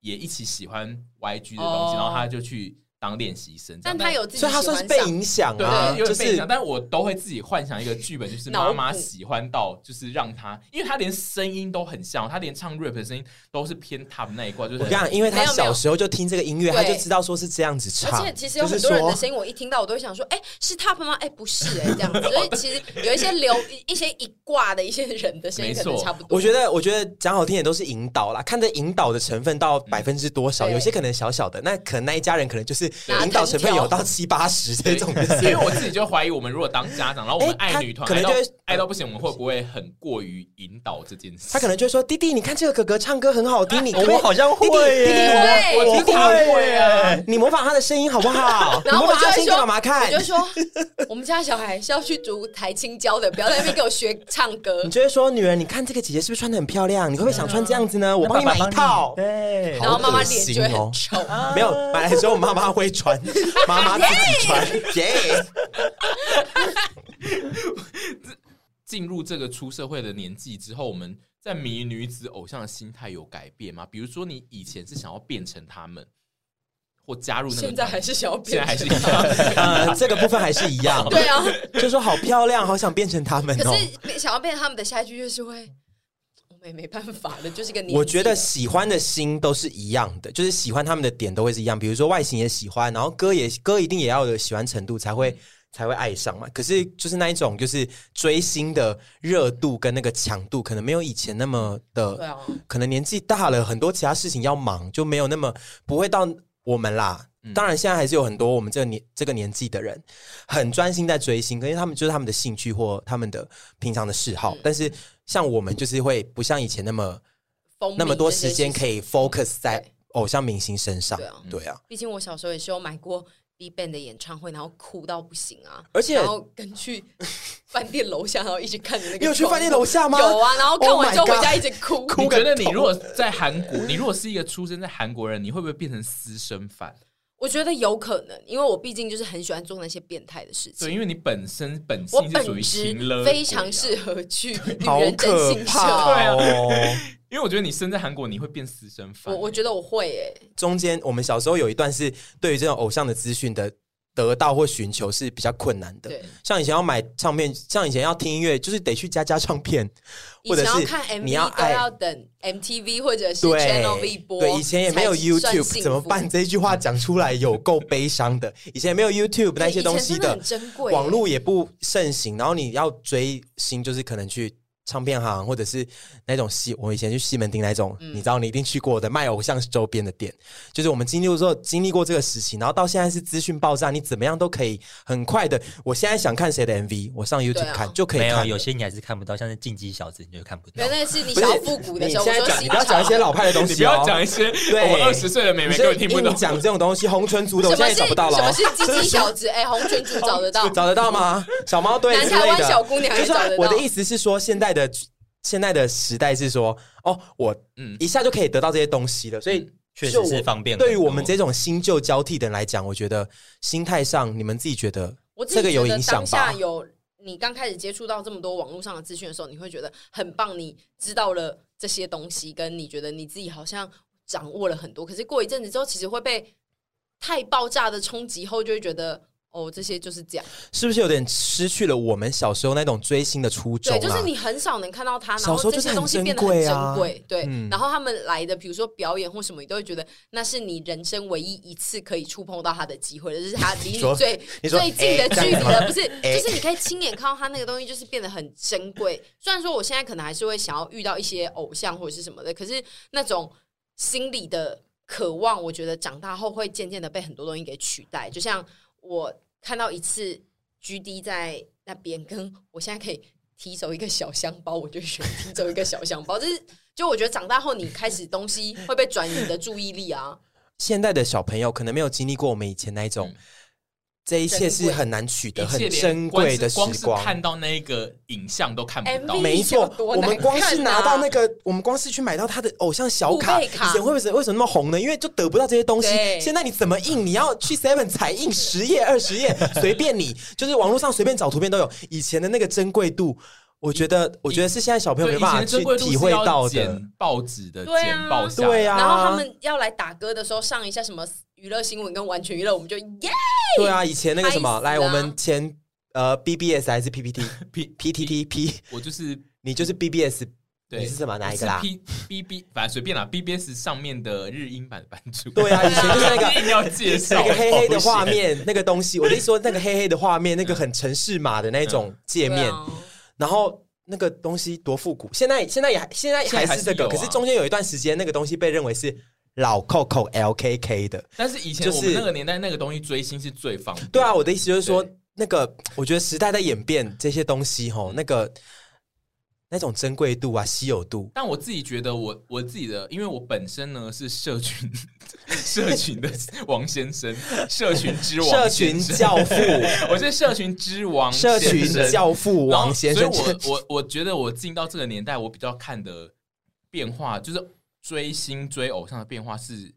也一起喜欢 YG 的东西，然后他就去。当练习生，但他有自己，所以他算是被影响啊，对，就是，但我都会自己幻想一个剧本，就是妈妈喜欢到，就是让他，因为他连声音都很像，他连唱 rap 的声音都是偏 top 那一挂，就是。我跟你讲，因为他小时候就听这个音乐，他就知道说是这样子唱。而且其实有很多人的声音，我一听到我都会想说，哎，是 top 吗？哎，不是，哎，这样子。所以其实有一些留一些一挂的一些人的声音可能差不多。我觉得，我觉得讲好听点都是引导啦，看这引导的成分到百分之多少，有些可能小小的，那可能那一家人可能就是引导成分。有到七八十这种，因为我自己就怀疑，我们如果当家长，然后我们爱女团，可能就会爱到不行，我们会不会很过于引导这件事？他可能就会说：“弟弟，你看这个哥哥唱歌很好听，你 我好像会，弟弟会，弟弟会啊，你模仿他的声音好不好？然后我就会说：妈妈看？我就说，我们家小孩是要去读台青教的，不要在那边给我学唱歌。你就会说，女儿，你看这个姐姐是不是穿的很漂亮？你会不会想穿这样子呢？我帮你买一套。对，然后妈妈脸就会很臭，没有买来之后妈妈会穿。”妈妈自己穿耶。进入这个出社会的年纪之后，我们在迷女子偶像的心态有改变吗？比如说，你以前是想要变成他们，或加入那个，现在还是想要变，现在还是一样。呃，这个部分还是一样。对啊，就说好漂亮，好想变成他们。可是想要变成他们的下一句就是会。没没办法的，就是个。我觉得喜欢的心都是一样的，就是喜欢他们的点都会是一样。比如说外形也喜欢，然后歌也歌一定也要有喜欢程度才会才会爱上嘛。可是就是那一种就是追星的热度跟那个强度，可能没有以前那么的。对啊。可能年纪大了，很多其他事情要忙，就没有那么不会到我们啦。当然现在还是有很多我们这个年这个年纪的人很专心在追星，因为他们就是他们的兴趣或他们的平常的嗜好，但是。像我们就是会不像以前那么那么多时间可以 focus 在偶像明星身上，对啊，对啊。毕竟我小时候也是有买过 BigBang 的演唱会，然后哭到不行啊，而且然后跟去 饭店楼下，然后一直看着那个。你有去饭店楼下吗？有啊，然后看完之后回家一直哭。你觉得你如果在韩国，你如果是一个出生在韩国人，你会不会变成私生饭？我觉得有可能，因为我毕竟就是很喜欢做那些变态的事情。对，因为你本身本性是属于情勒，非常适合去女人真性社。对啊，因为我觉得你生在韩国，你会变私生饭。我我觉得我会诶。中间我们小时候有一段是对于这种偶像的资讯的。得到或寻求是比较困难的，对，像以前要买唱片，像以前要听音乐，就是得去家家唱片，或者是你要爱要等 MTV 或者是 Channel V 播，对，以前也没有 YouTube，怎么办？这一句话讲出来有够悲伤的。以前也没有 YouTube 那些东西的，网络也不盛行，然后你要追星，就是可能去。唱片行，或者是那种西，我以前去西门町那种，嗯、你知道你一定去过的卖偶像周边的店，就是我们经历过经历过这个时期，然后到现在是资讯爆炸，你怎么样都可以很快的。我现在想看谁的 MV，我上 YouTube 看、啊、就可以看。没有，有些你还是看不到，像是进击小子，你就看不到。原来是你想复古的时候。你现在讲，你不要讲一些老派的东西，你不要讲一些对我二十岁的妹妹根本听不懂。讲这种东西，红唇族的我现在也找不到了。什么是进击小子？哎，红唇族找得到？找得到吗？小猫对南台湾小姑娘找得到。我的意思是说，现在的。现在的时代是说，哦，我嗯一下就可以得到这些东西了，所以确实是方便。对于我们这种新旧交替的人来讲，我觉得心态上，你们自己觉得这个有影响吧？当下有你刚开始接触到这么多网络上的资讯的时候，你会觉得很棒，你知道了这些东西，跟你觉得你自己好像掌握了很多。可是过一阵子之后，其实会被太爆炸的冲击后，就会觉得哦，这些就是这样，是不是有点失去了我们小时候那种追星的初衷？对，就是你很少能看到他，然后这些东西变得很珍贵。对，然后他们来的，比如说表演或什么，你都会觉得那是你人生唯一一次可以触碰到他的机会，就是他离你 最最近的距离了，不是？就是你可以亲眼看到他那个东西，就是变得很珍贵。虽然说我现在可能还是会想要遇到一些偶像或者是什么的，可是那种心理的渴望，我觉得长大后会渐渐的被很多东西给取代，就像。我看到一次 GD 在那边，跟我现在可以提走一个小箱包，我就选提走一个小箱包。就是，就我觉得长大后，你开始东西会被转移你的注意力啊。现在的小朋友可能没有经历过我们以前那一种。这一切是很难取得、很珍贵的时光。光是看到那个影像都看不到，没错。我们光是拿到那个，我们光是去买到他的偶像小卡，以前会为什么为什么那么红呢？因为就得不到这些东西。现在你怎么印？你要去 Seven 彩印十页、二十页，随便你，就是网络上随便找图片都有。以前的那个珍贵度，我觉得，我觉得是现在小朋友没办法去体会到的。报纸的剪报下，对啊。然后他们要来打歌的时候，上一下什么娱乐新闻跟完全娱乐，我们就耶。对啊，以前那个什么，啊、来我们前呃 BBS 还是 PPT P PTT P，我就是你就是 BBS，对你是什么哪一个啦？P B B 反正随便啦，BBS 上面的日英版版主。对啊，以前就是那个 一定要介绍那个黑黑的画面，那个东西，我的意思说那个黑黑的画面，那个很城市码的那种界面，嗯、然后那个东西多复古。现在现在也现在还是这个，是啊、可是中间有一段时间，那个东西被认为是。老 Coco LKK 的，但是以前我们那个年代那个东西追星是最方便。对啊，我的意思就是说，那个我觉得时代在演变，这些东西吼，那个那种珍贵度啊、稀有度。但我自己觉得我，我我自己的，因为我本身呢是社群 社群的 王先生，社群之王，社群教父，我是社群之王，社群教父王先生。所以我我我觉得我进到这个年代，我比较看的变化就是。追星追偶像的变化是，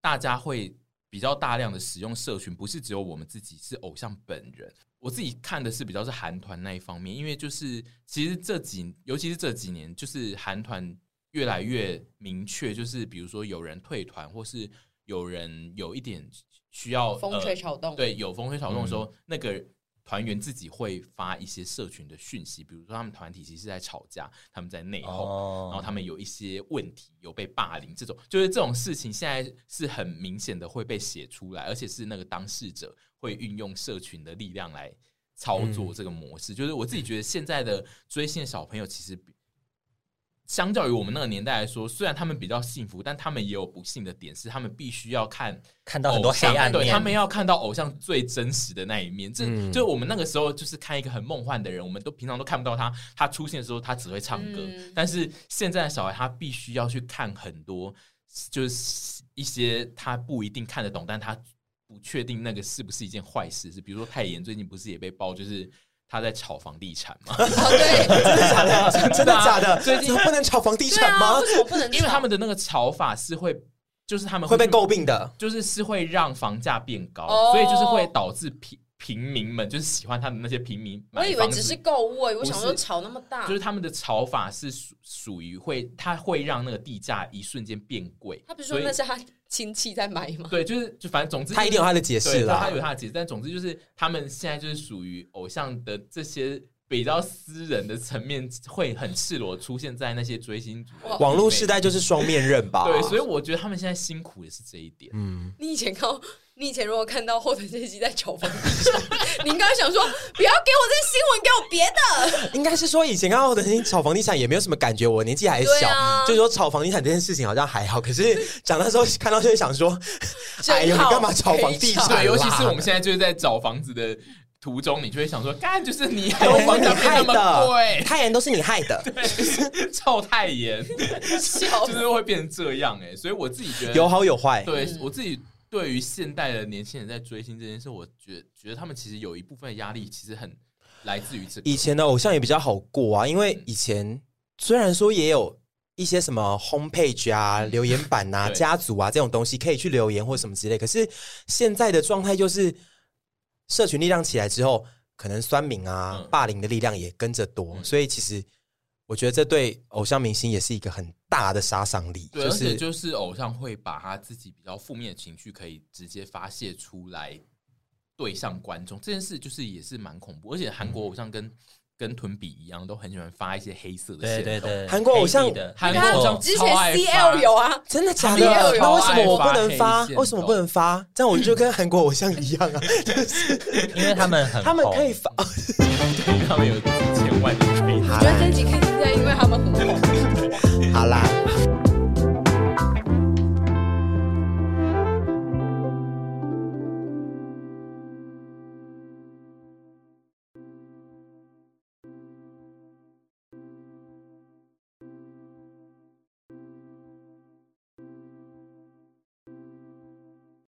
大家会比较大量的使用社群，不是只有我们自己，是偶像本人。我自己看的是比较是韩团那一方面，因为就是其实这几，尤其是这几年，就是韩团越来越明确，就是比如说有人退团，或是有人有一点需要风吹草动，呃，对，有风吹草动的时候，嗯、那个。团员自己会发一些社群的讯息，比如说他们团体其实是在吵架，他们在内讧，oh. 然后他们有一些问题，有被霸凌，这种就是这种事情现在是很明显的会被写出来，而且是那个当事者会运用社群的力量来操作这个模式。嗯、就是我自己觉得现在的追星的小朋友其实比。相较于我们那个年代来说，虽然他们比较幸福，但他们也有不幸的点，是他们必须要看看到很多黑暗面，对，他们要看到偶像最真实的那一面。这、嗯、就我们那个时候就是看一个很梦幻的人，我们都平常都看不到他，他出现的时候他只会唱歌。嗯、但是现在的小孩他必须要去看很多，就是一些他不一定看得懂，但他不确定那个是不是一件坏事。是比如说泰妍最近不是也被爆，就是。他在炒房地产吗？对，真的假的？真的假的？最近不能炒房地产吗？为什么不能？因为他们的那个炒法是会，就是他们会被诟病的，就是是会让房价变高，所以就是会导致平平民们就是喜欢他们那些平民。我以为只是购物，我想说炒那么大，就是他们的炒法是属属于会，它会让那个地价一瞬间变贵。他不是说那是他。亲戚在买吗？对，就是就反正总之，他一定有他的解释啦，他有他的解释。但总之就是，他们现在就是属于偶像的这些比较私人的层面，会很赤裸出现在那些追星族。网络时代就是双面刃吧？对，所以我觉得他们现在辛苦也是这一点。嗯，你以前看。你以前如果看到后藤这集在炒房地产，你应该想说不要给我这新闻，给我别的。应该是说以前看到后藤炒房地产也没有什么感觉，我年纪还小，啊、就是说炒房地产这件事情好像还好。可是长大之后看到就会想说，哎呦，你干嘛炒房地产？对，尤其是我们现在就是在找房子的途中，你就会想说，干就是你害的，房价变那么贵，太妍都是你害的，对，臭太妍，就是会变成这样哎、欸。所以我自己觉得有好有坏，对我自己。对于现代的年轻人在追星这件事，我觉得觉得他们其实有一部分的压力，其实很来自于这个。以前的偶像也比较好过啊，因为以前虽然说也有一些什么 homepage 啊、留言板啊、家族啊这种东西可以去留言或什么之类，可是现在的状态就是社群力量起来之后，可能酸民啊、霸凌的力量也跟着多，所以其实。我觉得这对偶像明星也是一个很大的杀伤力，对，就是就是偶像会把他自己比较负面的情绪可以直接发泄出来，对上观众这件事，就是也是蛮恐怖。而且韩国偶像跟跟屯比一样，都很喜欢发一些黑色的线。对对对，韩国偶像的韩国偶像之前 CL 有啊，真的假的？那为什么我不能发？为什么不能发？这样我就跟韩国偶像一样啊，就是因为他们很，他们可以发，对他们有。觉得这集看起来因为他们很红。好啦。